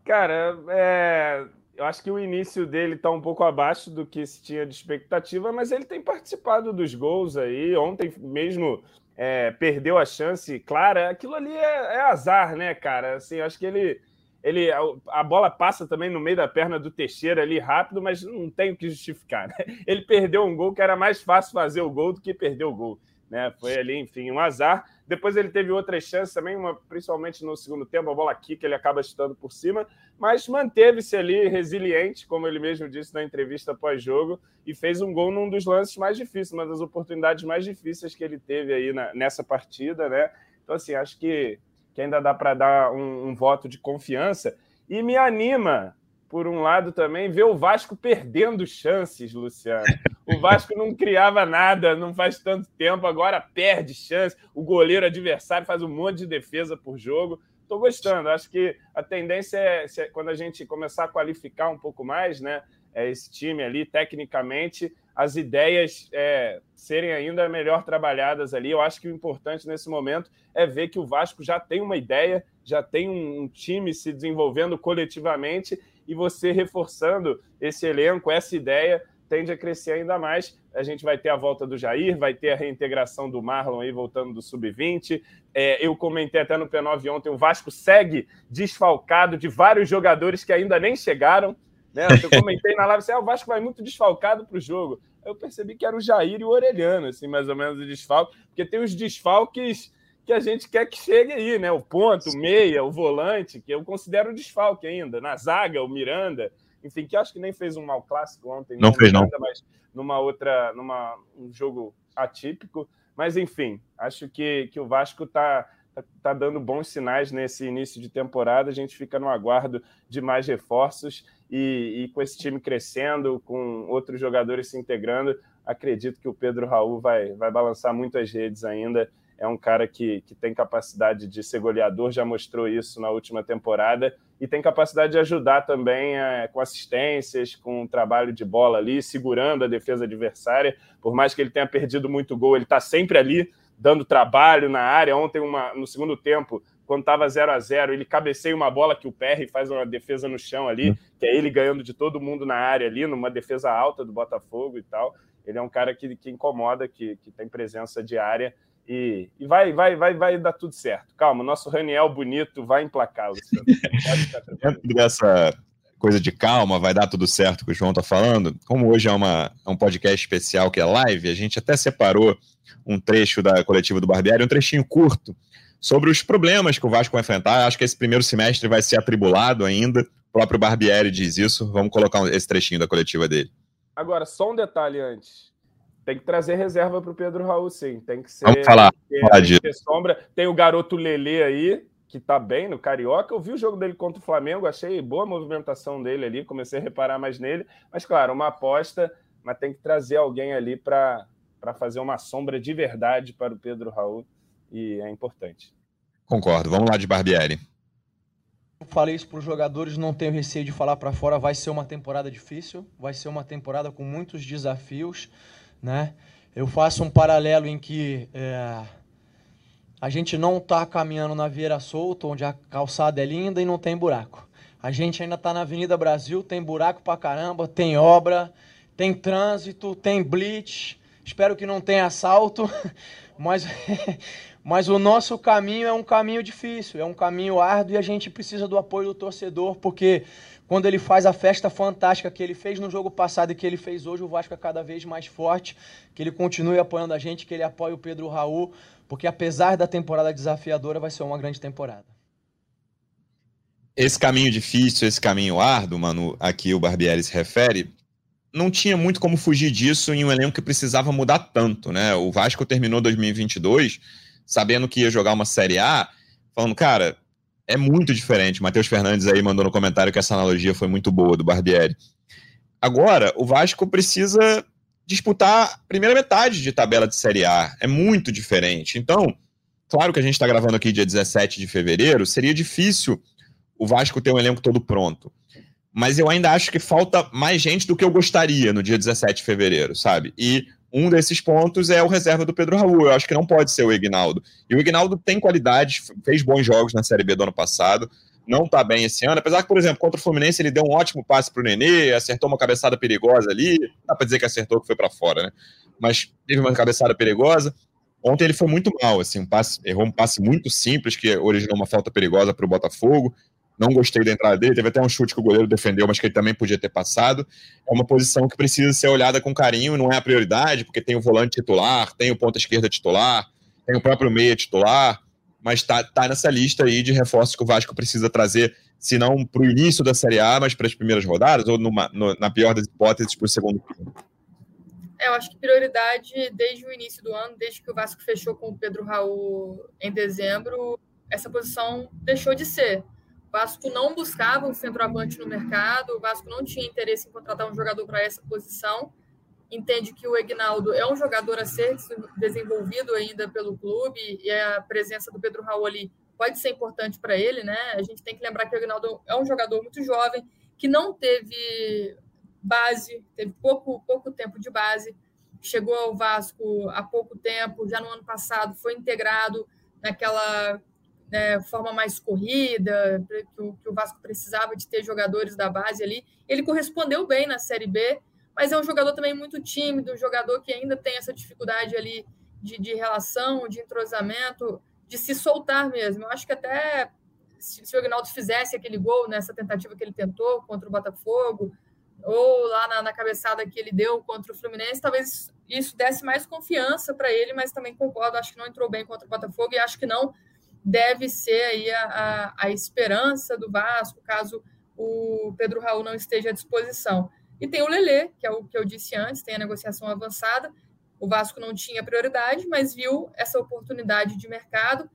Cara, é, eu acho que o início dele está um pouco abaixo do que se tinha de expectativa, mas ele tem participado dos gols aí. Ontem mesmo é, perdeu a chance clara. Aquilo ali é, é, azar, né, cara? Assim, acho que ele, ele. A bola passa também no meio da perna do Teixeira ali rápido, mas não tem o que justificar. Né? Ele perdeu um gol que era mais fácil fazer o gol do que perder o gol. Né? Foi ali, enfim, um azar. Depois ele teve outras chances também, uma, principalmente no segundo tempo, a bola aqui que ele acaba chutando por cima, mas manteve-se ali resiliente, como ele mesmo disse na entrevista pós-jogo, e fez um gol num dos lances mais difíceis, uma das oportunidades mais difíceis que ele teve aí na, nessa partida, né? Então, assim, acho que, que ainda dá para dar um, um voto de confiança. E me anima, por um lado também, ver o Vasco perdendo chances, Luciano. O Vasco não criava nada, não faz tanto tempo, agora perde chance. O goleiro adversário faz um monte de defesa por jogo. Estou gostando. Acho que a tendência é, quando a gente começar a qualificar um pouco mais, né? É, esse time ali, tecnicamente, as ideias é, serem ainda melhor trabalhadas ali. Eu acho que o importante nesse momento é ver que o Vasco já tem uma ideia, já tem um time se desenvolvendo coletivamente e você reforçando esse elenco, essa ideia, tende a crescer ainda mais. A gente vai ter a volta do Jair, vai ter a reintegração do Marlon aí voltando do Sub-20. É, eu comentei até no P9 ontem, o Vasco segue desfalcado de vários jogadores que ainda nem chegaram. Né? Eu comentei na live assim, ah, o Vasco vai muito desfalcado para o jogo. Eu percebi que era o Jair e o Orelhano, assim, mais ou menos, o desfalque, porque tem os desfalques que a gente quer que chegue aí, né? O ponto, o meia, o volante, que eu considero desfalque ainda. Na zaga, o Miranda, enfim, que acho que nem fez um mau clássico ontem. Não, fez, não. Mas numa outra, numa um jogo atípico. Mas, enfim, acho que, que o Vasco está tá, tá dando bons sinais nesse início de temporada. A gente fica no aguardo de mais reforços e, e, com esse time crescendo, com outros jogadores se integrando, acredito que o Pedro Raul vai, vai balançar muito as redes ainda. É um cara que, que tem capacidade de ser goleador, já mostrou isso na última temporada, e tem capacidade de ajudar também é, com assistências, com um trabalho de bola ali, segurando a defesa adversária. Por mais que ele tenha perdido muito gol, ele está sempre ali dando trabalho na área. Ontem, uma, no segundo tempo, quando estava 0 a 0 ele cabeceia uma bola que o PR faz uma defesa no chão ali, uhum. que é ele ganhando de todo mundo na área ali, numa defesa alta do Botafogo e tal. Ele é um cara que, que incomoda, que, que tem presença diária e, e vai, vai, vai, vai dar tudo certo. Calma, nosso Raniel bonito vai emplacar, Luciano. Dentro dessa coisa de calma, vai dar tudo certo que o João está falando. Como hoje é, uma, é um podcast especial que é live, a gente até separou um trecho da coletiva do Barbieri, um trechinho curto, sobre os problemas que o Vasco vai enfrentar. Acho que esse primeiro semestre vai ser atribulado ainda. O próprio Barbieri diz isso. Vamos colocar esse trechinho da coletiva dele. Agora, só um detalhe antes. Tem que trazer reserva para o Pedro Raul, sim. Tem que ser. Vamos falar. Tem, falar disso. sombra. Tem o garoto Lele aí, que tá bem no Carioca. Eu vi o jogo dele contra o Flamengo, achei boa a movimentação dele ali, comecei a reparar mais nele. Mas, claro, uma aposta, mas tem que trazer alguém ali para fazer uma sombra de verdade para o Pedro Raul e é importante. Concordo. Vamos lá de Barbieri. Eu falei isso para os jogadores, não tenho receio de falar para fora. Vai ser uma temporada difícil, vai ser uma temporada com muitos desafios, né? Eu faço um paralelo em que é, a gente não está caminhando na Vieira Solta, onde a calçada é linda e não tem buraco. A gente ainda está na Avenida Brasil, tem buraco para caramba, tem obra, tem trânsito, tem blitz. Espero que não tenha assalto, mas Mas o nosso caminho é um caminho difícil, é um caminho árduo e a gente precisa do apoio do torcedor, porque quando ele faz a festa fantástica que ele fez no jogo passado e que ele fez hoje, o Vasco é cada vez mais forte, que ele continue apoiando a gente, que ele apoie o Pedro Raul, porque apesar da temporada desafiadora, vai ser uma grande temporada. Esse caminho difícil, esse caminho árduo, mano, aqui o Barbieri se refere, não tinha muito como fugir disso em um elenco que precisava mudar tanto, né? O Vasco terminou 2022 sabendo que ia jogar uma Série A, falando, cara, é muito diferente. Matheus Fernandes aí mandou no comentário que essa analogia foi muito boa do Barbieri. Agora, o Vasco precisa disputar a primeira metade de tabela de Série A. É muito diferente. Então, claro que a gente está gravando aqui dia 17 de fevereiro, seria difícil o Vasco ter um elenco todo pronto. Mas eu ainda acho que falta mais gente do que eu gostaria no dia 17 de fevereiro, sabe? E um desses pontos é o reserva do Pedro Raul. Eu acho que não pode ser o Ignaldo. E o Ignaldo tem qualidade, fez bons jogos na Série B do ano passado, não tá bem esse ano. Apesar que, por exemplo, contra o Fluminense ele deu um ótimo passe pro Nenê, acertou uma cabeçada perigosa ali. Não dá pra dizer que acertou, que foi para fora, né? Mas teve uma cabeçada perigosa. Ontem ele foi muito mal, assim, um passe, errou um passe muito simples que originou uma falta perigosa para o Botafogo. Não gostei da entrada dele. Teve até um chute que o goleiro defendeu, mas que ele também podia ter passado. É uma posição que precisa ser olhada com carinho, não é a prioridade, porque tem o volante titular, tem o ponta esquerda titular, tem o próprio meia titular, mas tá, tá nessa lista aí de reforços que o Vasco precisa trazer, se não para o início da Série A, mas para as primeiras rodadas, ou numa, no, na pior das hipóteses, para o segundo turno. É, eu acho que prioridade desde o início do ano, desde que o Vasco fechou com o Pedro Raul em dezembro, essa posição deixou de ser Vasco não buscava um centroavante no mercado, o Vasco não tinha interesse em contratar um jogador para essa posição. Entende que o Egnaldo é um jogador a ser desenvolvido ainda pelo clube e a presença do Pedro Raul ali pode ser importante para ele, né? A gente tem que lembrar que o Egnaldo é um jogador muito jovem, que não teve base, teve pouco, pouco tempo de base, chegou ao Vasco há pouco tempo, já no ano passado foi integrado naquela né, forma mais corrida, que o, que o Vasco precisava de ter jogadores da base ali. Ele correspondeu bem na Série B, mas é um jogador também muito tímido, um jogador que ainda tem essa dificuldade ali de, de relação, de entrosamento, de se soltar mesmo. Eu acho que até se, se o Agnaldo fizesse aquele gol nessa tentativa que ele tentou contra o Botafogo, ou lá na, na, cabeçada que ele deu contra o Fluminense, talvez isso desse mais confiança para ele, mas também concordo, acho que não entrou bem contra o Botafogo e acho que não deve ser aí a, a, a esperança do Vasco, caso o Pedro Raul não esteja à disposição. E tem o Lelê, que é o que eu disse antes, tem a negociação avançada. O Vasco não tinha prioridade, mas viu essa oportunidade de mercado,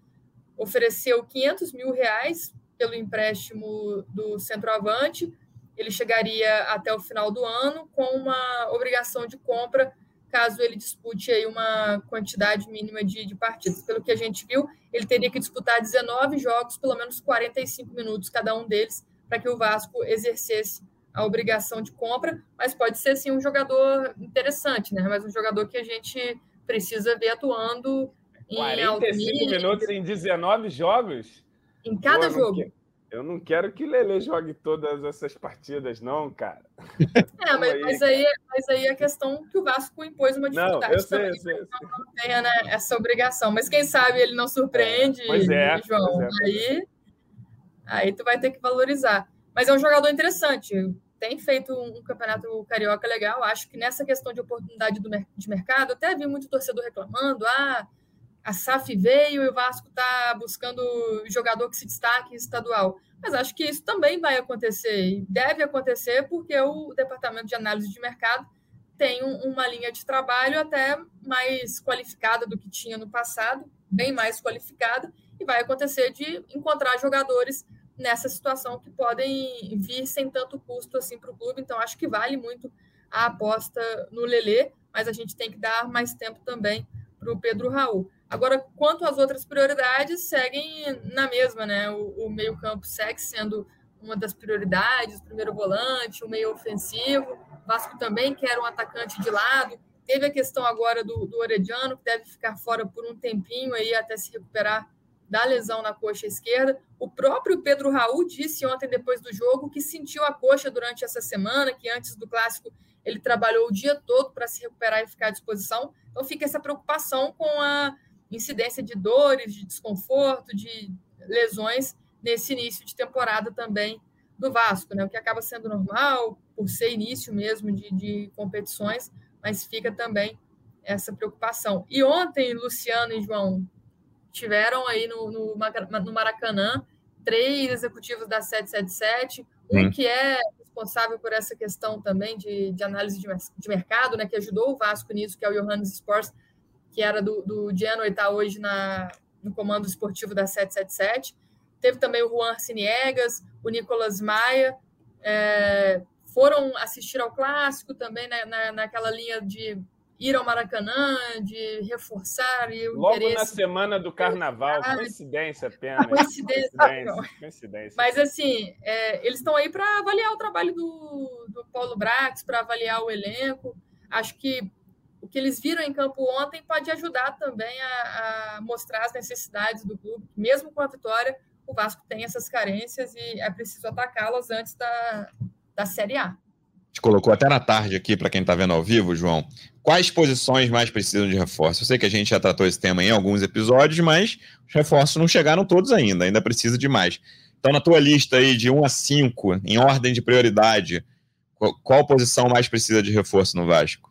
ofereceu 500 mil reais pelo empréstimo do centroavante. Ele chegaria até o final do ano com uma obrigação de compra caso ele dispute aí uma quantidade mínima de, de partidas. Pelo que a gente viu, ele teria que disputar 19 jogos, pelo menos 45 minutos cada um deles, para que o Vasco exercesse a obrigação de compra, mas pode ser sim um jogador interessante, né? Mas um jogador que a gente precisa ver atuando em 45 minutos em 19 jogos? Em cada jogo. Eu não quero que o Lele jogue todas essas partidas, não, cara. É, mas, mas, aí, mas aí a questão que o Vasco impôs uma dificuldade não, eu sei, também, eu sei, eu sei. não tenha né, essa obrigação. Mas quem sabe ele não surpreende, pois é, João. Pois é. Aí, aí tu vai ter que valorizar. Mas é um jogador interessante. Tem feito um campeonato carioca legal. Acho que nessa questão de oportunidade do, de mercado, até vi muito torcedor reclamando: ah, a SAF veio e o Vasco está buscando jogador que se destaque estadual. Mas acho que isso também vai acontecer e deve acontecer porque o departamento de análise de mercado tem uma linha de trabalho até mais qualificada do que tinha no passado, bem mais qualificada, e vai acontecer de encontrar jogadores nessa situação que podem vir sem tanto custo assim para o clube. Então, acho que vale muito a aposta no Lelê, mas a gente tem que dar mais tempo também para o Pedro Raul. Agora, quanto às outras prioridades, seguem na mesma, né? O, o meio-campo segue sendo uma das prioridades, o primeiro volante, o meio ofensivo. O Vasco também quer um atacante de lado. Teve a questão agora do, do Orediano, que deve ficar fora por um tempinho aí até se recuperar da lesão na coxa esquerda. O próprio Pedro Raul disse ontem, depois do jogo, que sentiu a coxa durante essa semana, que antes do clássico ele trabalhou o dia todo para se recuperar e ficar à disposição. Então fica essa preocupação com a incidência de dores, de desconforto, de lesões nesse início de temporada também do Vasco, né? O que acaba sendo normal por ser início mesmo de, de competições, mas fica também essa preocupação. E ontem, Luciano e João tiveram aí no, no, no Maracanã três executivos da 777, um que é responsável por essa questão também de, de análise de, de mercado, né, que ajudou o Vasco nisso, que é o Johannes Sports, que era do, do Genoa e está hoje na, no comando esportivo da 777. Teve também o Juan Siniegas, o Nicolas Maia, é, foram assistir ao clássico também né, na, naquela linha de ir ao Maracanã, de reforçar e o Logo interesse... na semana do Carnaval, coincidência apenas. Coincidência. Coincidência. coincidência. Mas assim, é, eles estão aí para avaliar o trabalho do, do Paulo Brax, para avaliar o elenco. Acho que que eles viram em campo ontem pode ajudar também a, a mostrar as necessidades do clube. Mesmo com a vitória, o Vasco tem essas carências e é preciso atacá-las antes da, da Série A. Gente colocou até na tarde aqui, para quem está vendo ao vivo, João, quais posições mais precisam de reforço? Eu sei que a gente já tratou esse tema em alguns episódios, mas os reforços não chegaram todos ainda, ainda precisa de mais. Então, na tua lista aí de 1 a 5, em ordem de prioridade, qual posição mais precisa de reforço no Vasco?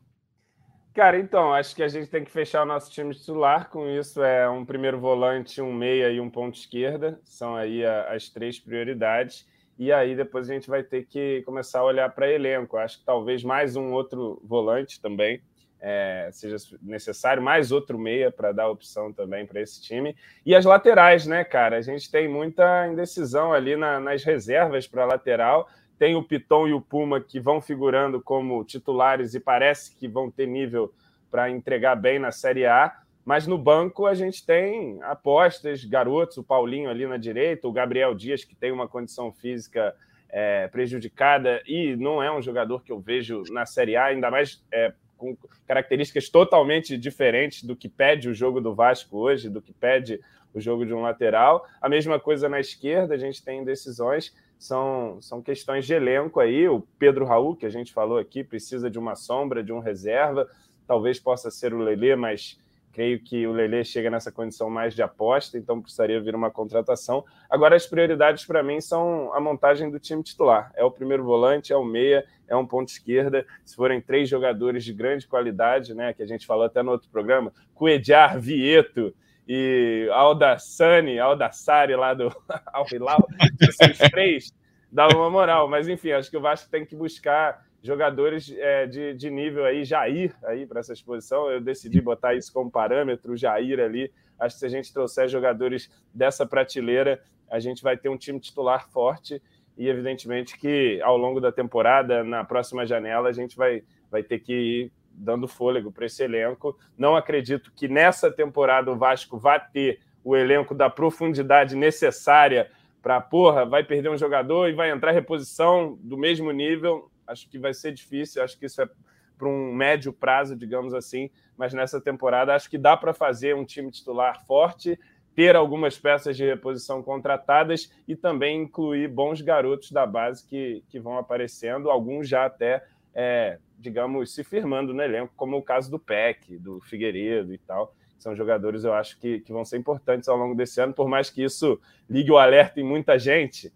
Cara, então, acho que a gente tem que fechar o nosso time titular. Com isso, é um primeiro volante, um meia e um ponto esquerda. São aí as três prioridades. E aí depois a gente vai ter que começar a olhar para elenco. Acho que talvez mais um outro volante também. é, seja necessário, mais outro meia para dar opção também para esse time. E as laterais, né, cara? A gente tem muita indecisão ali na, nas reservas para lateral. Tem o Piton e o Puma que vão figurando como titulares e parece que vão ter nível para entregar bem na Série A. Mas no banco a gente tem apostas, garotos, o Paulinho ali na direita, o Gabriel Dias, que tem uma condição física é, prejudicada e não é um jogador que eu vejo na Série A, ainda mais é, com características totalmente diferentes do que pede o jogo do Vasco hoje, do que pede o jogo de um lateral. A mesma coisa na esquerda, a gente tem decisões, são, são questões de elenco aí. O Pedro Raul, que a gente falou aqui, precisa de uma sombra, de um reserva. Talvez possa ser o Lelê, mas Creio que o Lele chega nessa condição mais de aposta, então precisaria vir uma contratação. Agora, as prioridades para mim são a montagem do time titular. É o primeiro volante, é o meia, é um ponto esquerda. Se forem três jogadores de grande qualidade, né, que a gente falou até no outro programa, Cuejar, Vieto e Aldassani, Aldassari lá do Al Hilal, esses três dá uma moral. Mas enfim, acho que o Vasco tem que buscar jogadores é, de, de nível aí, Jair, aí para essa exposição. Eu decidi botar isso como parâmetro, o Jair ali. Acho que se a gente trouxer jogadores dessa prateleira, a gente vai ter um time titular forte e, evidentemente, que ao longo da temporada, na próxima janela, a gente vai, vai ter que ir dando fôlego para esse elenco. Não acredito que nessa temporada o Vasco vá ter o elenco da profundidade necessária para, porra, vai perder um jogador e vai entrar reposição do mesmo nível Acho que vai ser difícil, acho que isso é para um médio prazo, digamos assim, mas nessa temporada acho que dá para fazer um time titular forte, ter algumas peças de reposição contratadas e também incluir bons garotos da base que, que vão aparecendo, alguns já até, é, digamos, se firmando no elenco, como o caso do PEC, do Figueiredo e tal. São jogadores, eu acho, que, que vão ser importantes ao longo desse ano, por mais que isso ligue o alerta em muita gente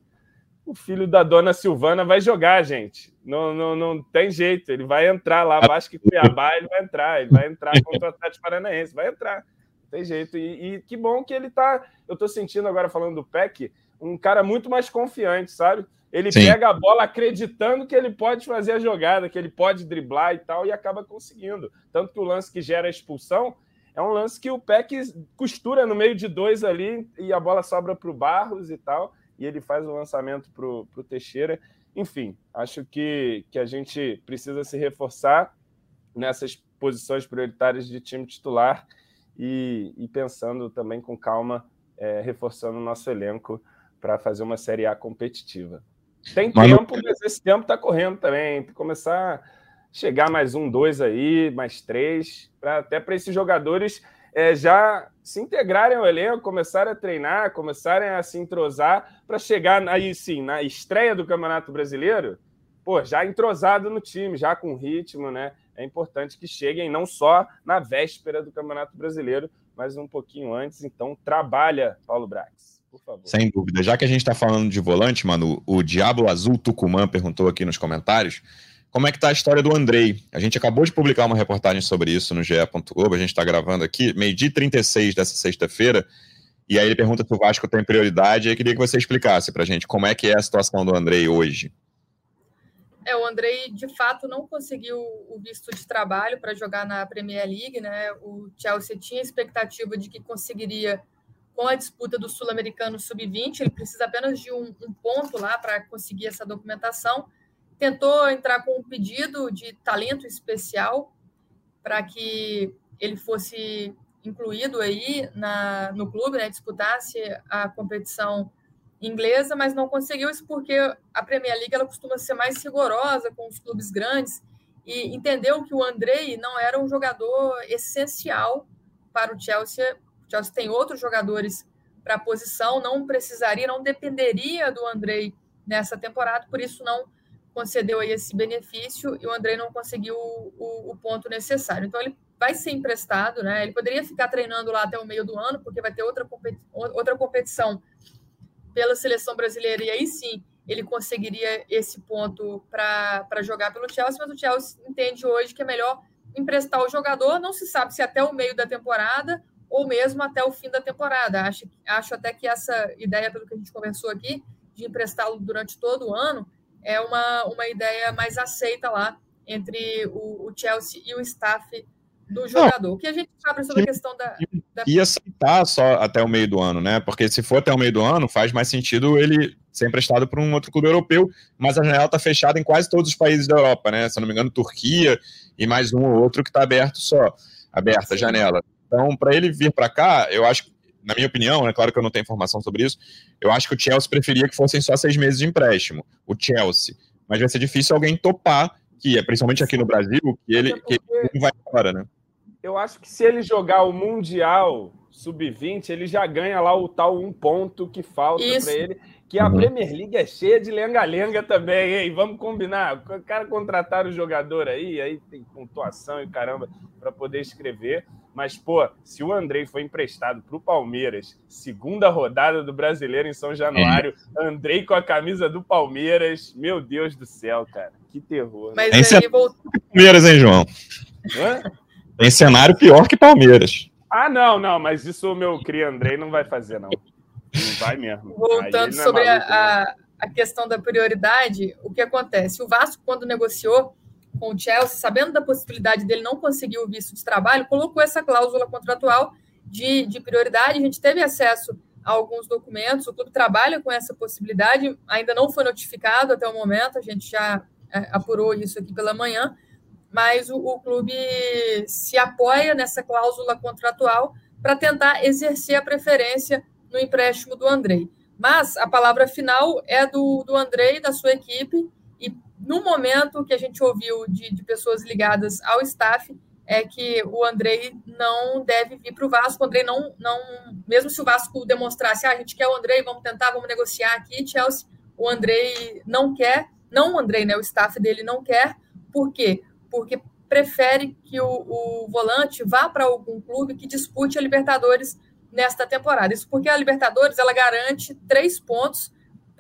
o filho da dona Silvana vai jogar, gente. Não, não, não tem jeito. Ele vai entrar lá, Vasco e Cuiabá, ele vai entrar. Ele vai entrar contra o Atlético Paranaense. Vai entrar. Não tem jeito. E, e que bom que ele tá. Eu tô sentindo agora, falando do PEC, um cara muito mais confiante, sabe? Ele Sim. pega a bola acreditando que ele pode fazer a jogada, que ele pode driblar e tal, e acaba conseguindo. Tanto que o lance que gera a expulsão é um lance que o PEC costura no meio de dois ali e a bola sobra para o Barros e tal e ele faz o lançamento para o Teixeira. Enfim, acho que, que a gente precisa se reforçar nessas posições prioritárias de time titular e, e pensando também com calma, é, reforçando o nosso elenco para fazer uma Série A competitiva. Tem tempo, mas esse tempo está correndo também. Tem que começar a chegar mais um, dois aí, mais três, pra, até para esses jogadores é, já se integrarem ao elenco, começarem a treinar, começarem a se entrosar para chegar aí sim na estreia do Campeonato Brasileiro, pô, já entrosado no time, já com ritmo, né? É importante que cheguem não só na véspera do Campeonato Brasileiro, mas um pouquinho antes. Então, trabalha, Paulo Brax, por favor. Sem dúvida. Já que a gente está falando de volante, Manu, o Diabo Azul Tucumã perguntou aqui nos comentários como é que está a história do Andrei. A gente acabou de publicar uma reportagem sobre isso no GE. Globo, a gente está gravando aqui, meio-dia 36 dessa sexta-feira, e aí ele pergunta se o Vasco tem prioridade, e eu queria que você explicasse para a gente como é que é a situação do Andrei hoje. É, o Andrei, de fato, não conseguiu o visto de trabalho para jogar na Premier League, né? O Chelsea tinha expectativa de que conseguiria com a disputa do Sul-Americano Sub-20, ele precisa apenas de um, um ponto lá para conseguir essa documentação, tentou entrar com um pedido de talento especial para que ele fosse incluído aí na, no clube, né, disputasse a competição inglesa, mas não conseguiu isso porque a Premier League ela costuma ser mais rigorosa com os clubes grandes e entendeu que o Andrei não era um jogador essencial para o Chelsea. Chelsea tem outros jogadores para a posição, não precisaria, não dependeria do Andrei nessa temporada, por isso não concedeu aí esse benefício e o André não conseguiu o, o, o, ponto necessário. Então ele vai ser emprestado, né? Ele poderia ficar treinando lá até o meio do ano, porque vai ter outra, competi outra competição pela seleção brasileira, e aí sim ele conseguiria esse ponto para jogar pelo Chelsea, mas o Chelsea entende hoje que é melhor emprestar o jogador, não se sabe se até o meio da temporada ou mesmo até o fim da temporada. Acho, acho até que essa ideia, pelo que a gente conversou aqui, de emprestá-lo durante todo o ano, é uma, uma ideia mais aceita lá entre o, o Chelsea e o staff do jogador. Não, o que a gente sabe sobre a questão da, da. Ia aceitar só até o meio do ano, né? Porque se for até o meio do ano, faz mais sentido ele ser emprestado para um outro clube europeu, mas a janela está fechada em quase todos os países da Europa, né? Se eu não me engano, Turquia e mais um ou outro que está aberto só, aberta a janela. Então, para ele vir para cá, eu acho, na minha opinião, é né, claro que eu não tenho informação sobre isso, eu acho que o Chelsea preferia que fossem só seis meses de empréstimo, o Chelsea. Mas vai ser difícil alguém topar, que é principalmente aqui no Brasil, que ele, que ele não vai embora, né? Eu acho que se ele jogar o Mundial Sub-20, ele já ganha lá o tal um ponto que falta para ele que a uhum. Premier League é cheia de lenga-lenga também, hein? Vamos combinar. O cara contratar o jogador aí, aí tem pontuação e caramba para poder escrever. Mas, pô, se o Andrei foi emprestado para o Palmeiras, segunda rodada do Brasileiro em São Januário, é. Andrei com a camisa do Palmeiras, meu Deus do céu, cara, que terror. Mas né? aí voltou. Palmeiras, hein, João? Hã? Tem cenário pior que Palmeiras. Ah, não, não, mas isso o meu cria Andrei não vai fazer, não. Não vai mesmo. Voltando é sobre maluco, a, né? a questão da prioridade, o que acontece? O Vasco, quando negociou com o Chelsea, sabendo da possibilidade dele não conseguir o visto de trabalho, colocou essa cláusula contratual de, de prioridade. A gente teve acesso a alguns documentos, o clube trabalha com essa possibilidade, ainda não foi notificado até o momento, a gente já é, apurou isso aqui pela manhã, mas o, o clube se apoia nessa cláusula contratual para tentar exercer a preferência no empréstimo do Andrei. Mas a palavra final é do, do Andrei, da sua equipe, e no momento que a gente ouviu de, de pessoas ligadas ao staff, é que o Andrei não deve vir para o Vasco. O Andrei não, não, mesmo se o Vasco demonstrasse, ah, a gente quer o Andrei, vamos tentar, vamos negociar aqui, Chelsea, o Andrei não quer, não o Andrei, né? O staff dele não quer. Por quê? Porque prefere que o, o volante vá para algum clube que dispute a Libertadores nesta temporada. Isso porque a Libertadores ela garante três pontos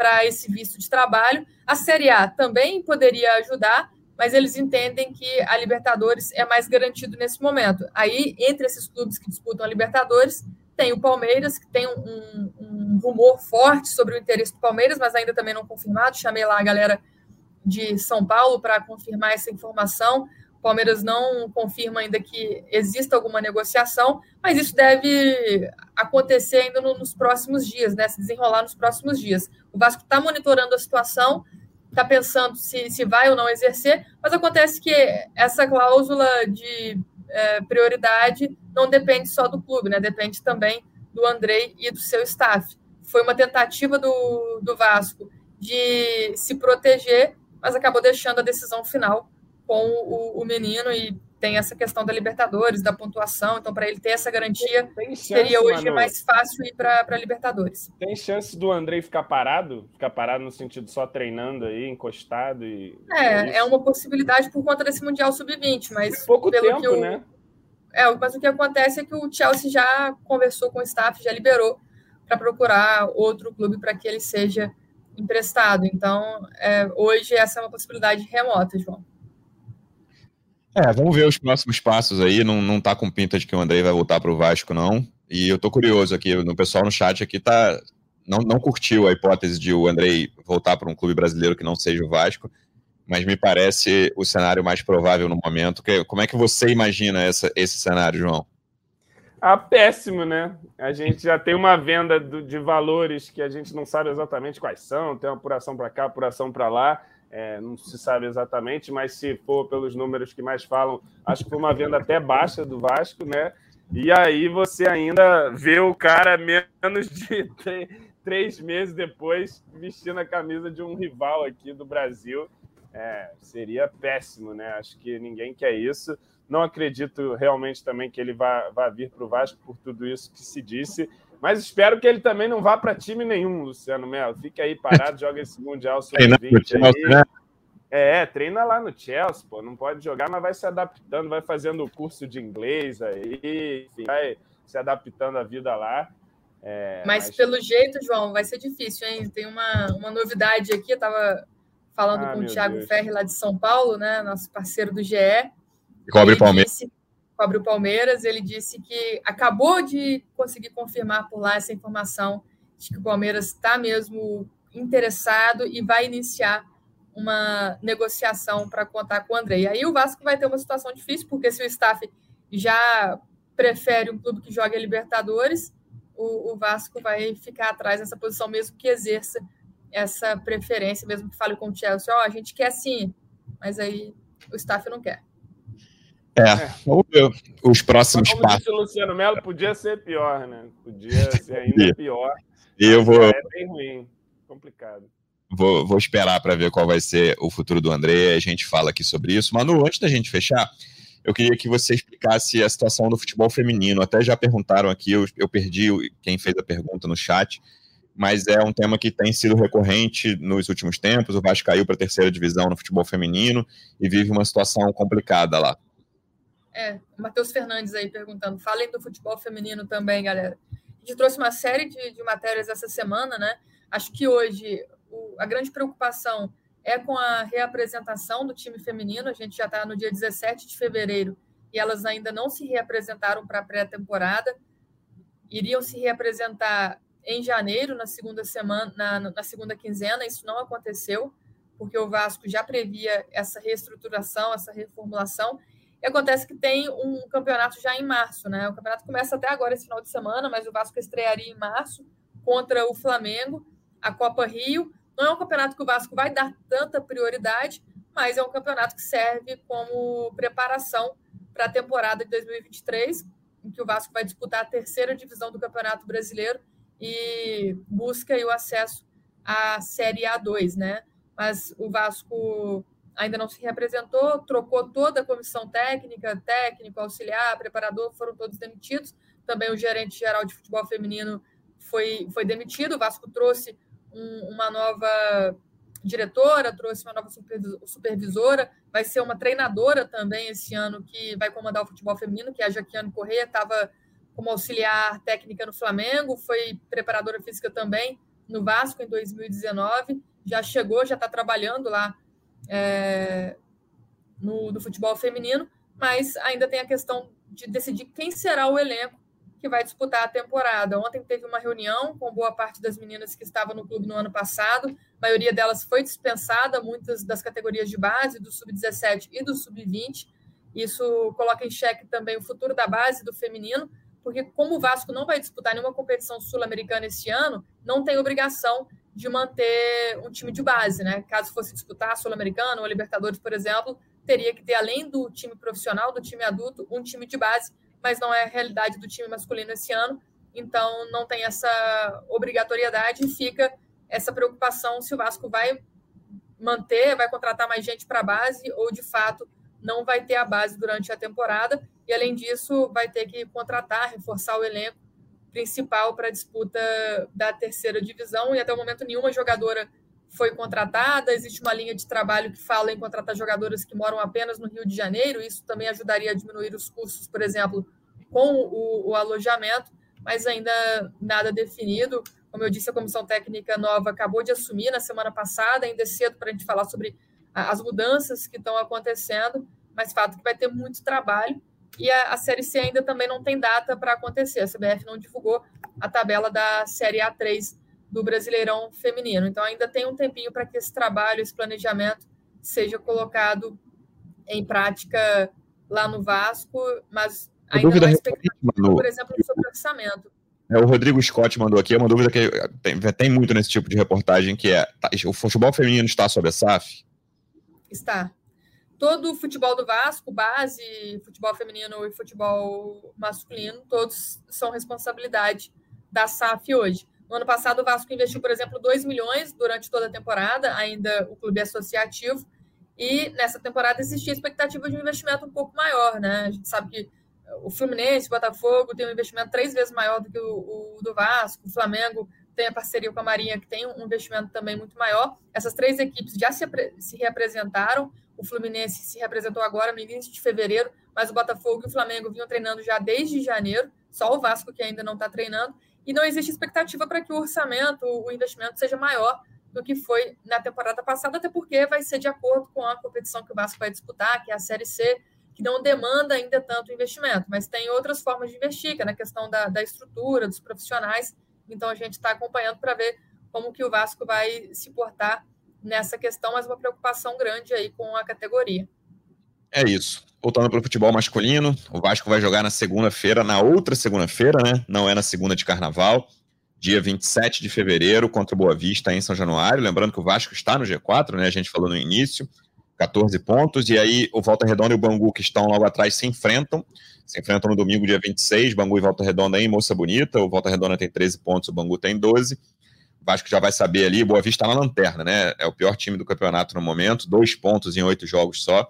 para esse visto de trabalho. A Série A também poderia ajudar, mas eles entendem que a Libertadores é mais garantido nesse momento. Aí, entre esses clubes que disputam a Libertadores, tem o Palmeiras, que tem um, um rumor forte sobre o interesse do Palmeiras, mas ainda também não confirmado. Chamei lá a galera de São Paulo para confirmar essa informação. Palmeiras não confirma ainda que exista alguma negociação, mas isso deve acontecer ainda no, nos próximos dias, né? Se desenrolar nos próximos dias. O Vasco está monitorando a situação, está pensando se, se vai ou não exercer, mas acontece que essa cláusula de é, prioridade não depende só do clube, né? Depende também do Andrei e do seu staff. Foi uma tentativa do, do Vasco de se proteger, mas acabou deixando a decisão final com o, o menino e tem essa questão da Libertadores, da pontuação, então para ele ter essa garantia, chance, seria hoje Manu. mais fácil ir para Libertadores. Tem chance do Andrei ficar parado? Ficar parado no sentido só treinando aí, encostado? E, é, é, é uma possibilidade por conta desse Mundial Sub-20, mas. pouco tempo, o, né? É, mas o que acontece é que o Chelsea já conversou com o staff, já liberou para procurar outro clube para que ele seja emprestado. Então, é, hoje essa é uma possibilidade remota, João. É, vamos ver os próximos passos aí. Não, não tá com pinta de que o Andrei vai voltar para o Vasco, não. E eu tô curioso aqui, no pessoal no chat aqui tá. Não, não curtiu a hipótese de o Andrei voltar para um clube brasileiro que não seja o Vasco, mas me parece o cenário mais provável no momento. Que, como é que você imagina essa, esse cenário, João? Ah, péssimo, né? A gente já tem uma venda do, de valores que a gente não sabe exatamente quais são, tem uma apuração para cá, apuração para lá é, não se sabe exatamente, mas se for pelos números que mais falam, acho que foi uma venda até baixa do Vasco, né? E aí você ainda vê o cara menos de três meses depois vestindo a camisa de um rival aqui do Brasil. É, seria péssimo, né? Acho que ninguém quer isso. Não acredito realmente também que ele vá, vá vir para o Vasco por tudo isso que se disse. Mas espero que ele também não vá para time nenhum, Luciano Melo. Fica aí parado, joga esse Mundial Sub-20 aí. Né? É, treina lá no Chelsea, pô. Não pode jogar, mas vai se adaptando, vai fazendo o curso de inglês aí, enfim, vai se adaptando à vida lá. É, mas, mas, pelo jeito, João, vai ser difícil, hein? Tem uma, uma novidade aqui, eu estava falando ah, com o Thiago Deus. Ferri lá de São Paulo, né? Nosso parceiro do GE. Cobre Palmeiras. Disse, cobre o Palmeiras, ele disse que acabou de conseguir confirmar por lá essa informação de que o Palmeiras está mesmo interessado e vai iniciar uma negociação para contar com o André. E aí o Vasco vai ter uma situação difícil, porque se o staff já prefere um clube que jogue a Libertadores, o, o Vasco vai ficar atrás nessa posição, mesmo que exerça essa preferência, mesmo que fale com o Chelsea, ó, oh, a gente quer sim, mas aí o staff não quer. É, vamos ver os próximos Como passos. Disse o Luciano Melo podia ser pior, né? Podia ser ainda pior. E eu vou. É bem ruim, complicado. Vou, vou esperar para ver qual vai ser o futuro do André. A gente fala aqui sobre isso. Manu, antes da gente fechar, eu queria que você explicasse a situação do futebol feminino. Até já perguntaram aqui, eu, eu perdi quem fez a pergunta no chat, mas é um tema que tem sido recorrente nos últimos tempos. O Vasco caiu para a terceira divisão no futebol feminino e vive uma situação complicada lá. É, Matheus Fernandes aí perguntando. Falem do futebol feminino também, galera. A gente trouxe uma série de, de matérias essa semana, né? Acho que hoje o, a grande preocupação é com a reapresentação do time feminino. A gente já está no dia 17 de fevereiro e elas ainda não se reapresentaram para a pré-temporada. Iriam se reapresentar em janeiro, na segunda semana, na, na segunda quinzena. Isso não aconteceu, porque o Vasco já previa essa reestruturação, essa reformulação. E acontece que tem um campeonato já em março, né? O campeonato começa até agora, esse final de semana, mas o Vasco estrearia em março contra o Flamengo, a Copa Rio. Não é um campeonato que o Vasco vai dar tanta prioridade, mas é um campeonato que serve como preparação para a temporada de 2023, em que o Vasco vai disputar a terceira divisão do Campeonato Brasileiro e busca o acesso à Série A2, né? Mas o Vasco ainda não se representou, trocou toda a comissão técnica, técnico, auxiliar, preparador, foram todos demitidos. Também o gerente geral de futebol feminino foi, foi demitido. O Vasco trouxe um, uma nova diretora, trouxe uma nova supervisora, vai ser uma treinadora também esse ano que vai comandar o futebol feminino, que é a Jaquiane Corrêa, estava como auxiliar técnica no Flamengo, foi preparadora física também no Vasco em 2019, já chegou, já está trabalhando lá é, no, no futebol feminino, mas ainda tem a questão de decidir quem será o elenco que vai disputar a temporada. Ontem teve uma reunião com boa parte das meninas que estavam no clube no ano passado, a maioria delas foi dispensada, muitas das categorias de base, do sub-17 e do sub-20. Isso coloca em xeque também o futuro da base do feminino, porque como o Vasco não vai disputar nenhuma competição sul-americana esse ano, não tem obrigação de manter um time de base, né? Caso fosse disputar a Sul-Americana ou Libertadores, por exemplo, teria que ter, além do time profissional, do time adulto, um time de base, mas não é a realidade do time masculino esse ano, então não tem essa obrigatoriedade e fica essa preocupação se o Vasco vai manter, vai contratar mais gente para a base ou de fato não vai ter a base durante a temporada e além disso vai ter que contratar, reforçar o elenco principal para a disputa da terceira divisão e até o momento nenhuma jogadora foi contratada. Existe uma linha de trabalho que fala em contratar jogadoras que moram apenas no Rio de Janeiro. Isso também ajudaria a diminuir os custos, por exemplo, com o, o alojamento, mas ainda nada definido. Como eu disse, a comissão técnica nova acabou de assumir na semana passada, ainda é cedo para a gente falar sobre as mudanças que estão acontecendo, mas fato que vai ter muito trabalho e a, a Série C ainda também não tem data para acontecer. A CBF não divulgou a tabela da Série A3 do Brasileirão Feminino. Então ainda tem um tempinho para que esse trabalho, esse planejamento seja colocado em prática lá no Vasco, mas ainda não há expectativa, por exemplo, sobre orçamento. É, o Rodrigo Scott mandou aqui, é uma dúvida que tem, tem muito nesse tipo de reportagem, que é, tá, o futebol feminino está sob a SAF? Está todo o futebol do Vasco, base, futebol feminino e futebol masculino, todos são responsabilidade da SAF hoje. No ano passado, o Vasco investiu, por exemplo, 2 milhões durante toda a temporada, ainda o clube associativo, e nessa temporada existia expectativa de um investimento um pouco maior, né? A gente sabe que o Fluminense, o Botafogo tem um investimento três vezes maior do que o, o do Vasco, o Flamengo tem a parceria com a Marinha, que tem um investimento também muito maior. Essas três equipes já se, se reapresentaram, o Fluminense se representou agora no início de fevereiro, mas o Botafogo e o Flamengo vinham treinando já desde janeiro, só o Vasco que ainda não está treinando, e não existe expectativa para que o orçamento, o investimento seja maior do que foi na temporada passada, até porque vai ser de acordo com a competição que o Vasco vai disputar, que é a Série C, que não demanda ainda tanto investimento, mas tem outras formas de investir, que é na questão da, da estrutura, dos profissionais. Então a gente está acompanhando para ver como que o Vasco vai se portar nessa questão, mas uma preocupação grande aí com a categoria. É isso. Voltando para o futebol masculino, o Vasco vai jogar na segunda-feira, na outra segunda-feira, né? Não é na segunda de carnaval, dia 27 de fevereiro, contra o Boa Vista, em São Januário. Lembrando que o Vasco está no G4, né? A gente falou no início, 14 pontos, e aí o Volta Redonda e o Bangu, que estão logo atrás, se enfrentam. Se enfrentam no domingo, dia 26, Bangu e Volta Redonda em Moça Bonita. O Volta Redonda tem 13 pontos, o Bangu tem 12. O Vasco já vai saber ali, Boa Vista está na lanterna, né? É o pior time do campeonato no momento, dois pontos em oito jogos só.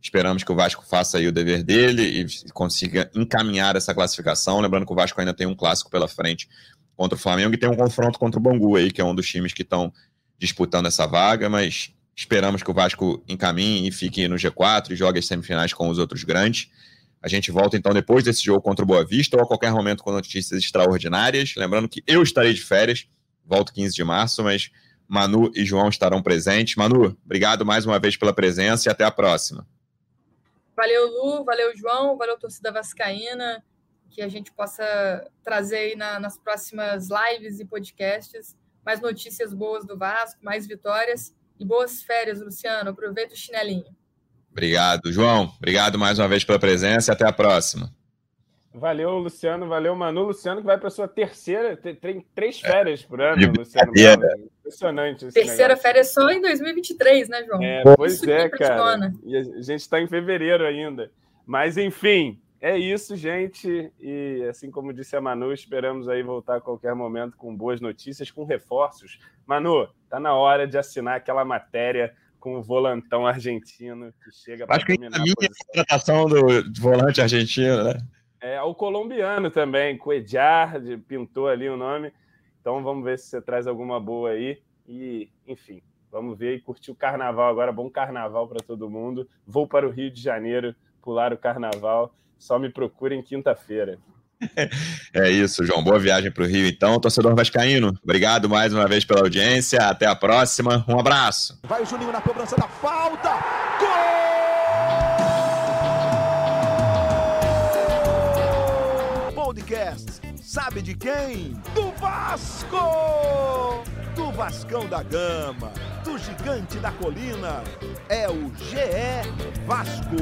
Esperamos que o Vasco faça aí o dever dele e consiga encaminhar essa classificação. Lembrando que o Vasco ainda tem um clássico pela frente contra o Flamengo e tem um confronto contra o Bangu aí, que é um dos times que estão disputando essa vaga, mas esperamos que o Vasco encaminhe e fique no G4 e jogue as semifinais com os outros grandes. A gente volta então depois desse jogo contra o Boa Vista ou a qualquer momento com notícias extraordinárias. Lembrando que eu estarei de férias, volto 15 de março, mas Manu e João estarão presentes. Manu, obrigado mais uma vez pela presença e até a próxima. Valeu, Lu, valeu, João, valeu, torcida vascaína, que a gente possa trazer aí na, nas próximas lives e podcasts mais notícias boas do Vasco, mais vitórias e boas férias, Luciano. Aproveita o chinelinho. Obrigado, João. Obrigado mais uma vez pela presença e até a próxima. Valeu, Luciano. Valeu, Manu. Luciano que vai para sua terceira, tem três férias por ano, Luciano. Impressionante. Terceira negócio. férias só em 2023, né, João? É, pois Isso é, cara. E a gente está em fevereiro ainda. Mas, enfim, é isso, gente. E assim como disse a Manu, esperamos aí voltar a qualquer momento com boas notícias, com reforços. Manu, tá na hora de assinar aquela matéria com o volantão argentino que chega para Acho que a minha contratação do volante argentino, né? É, o colombiano também, Cuejar, pintou ali o nome. Então vamos ver se você traz alguma boa aí. E, enfim, vamos ver e curtir o carnaval agora. Bom carnaval para todo mundo. Vou para o Rio de Janeiro pular o carnaval. Só me procurem quinta-feira. É isso, João. Boa viagem para o Rio, então. Torcedor Vascaíno, obrigado mais uma vez pela audiência. Até a próxima. Um abraço. Vai o Juninho na cobrança da falta. Gol! Podcast. Sabe de quem? Do Vasco! Do Vascão da Gama, do Gigante da Colina. É o GE Vasco.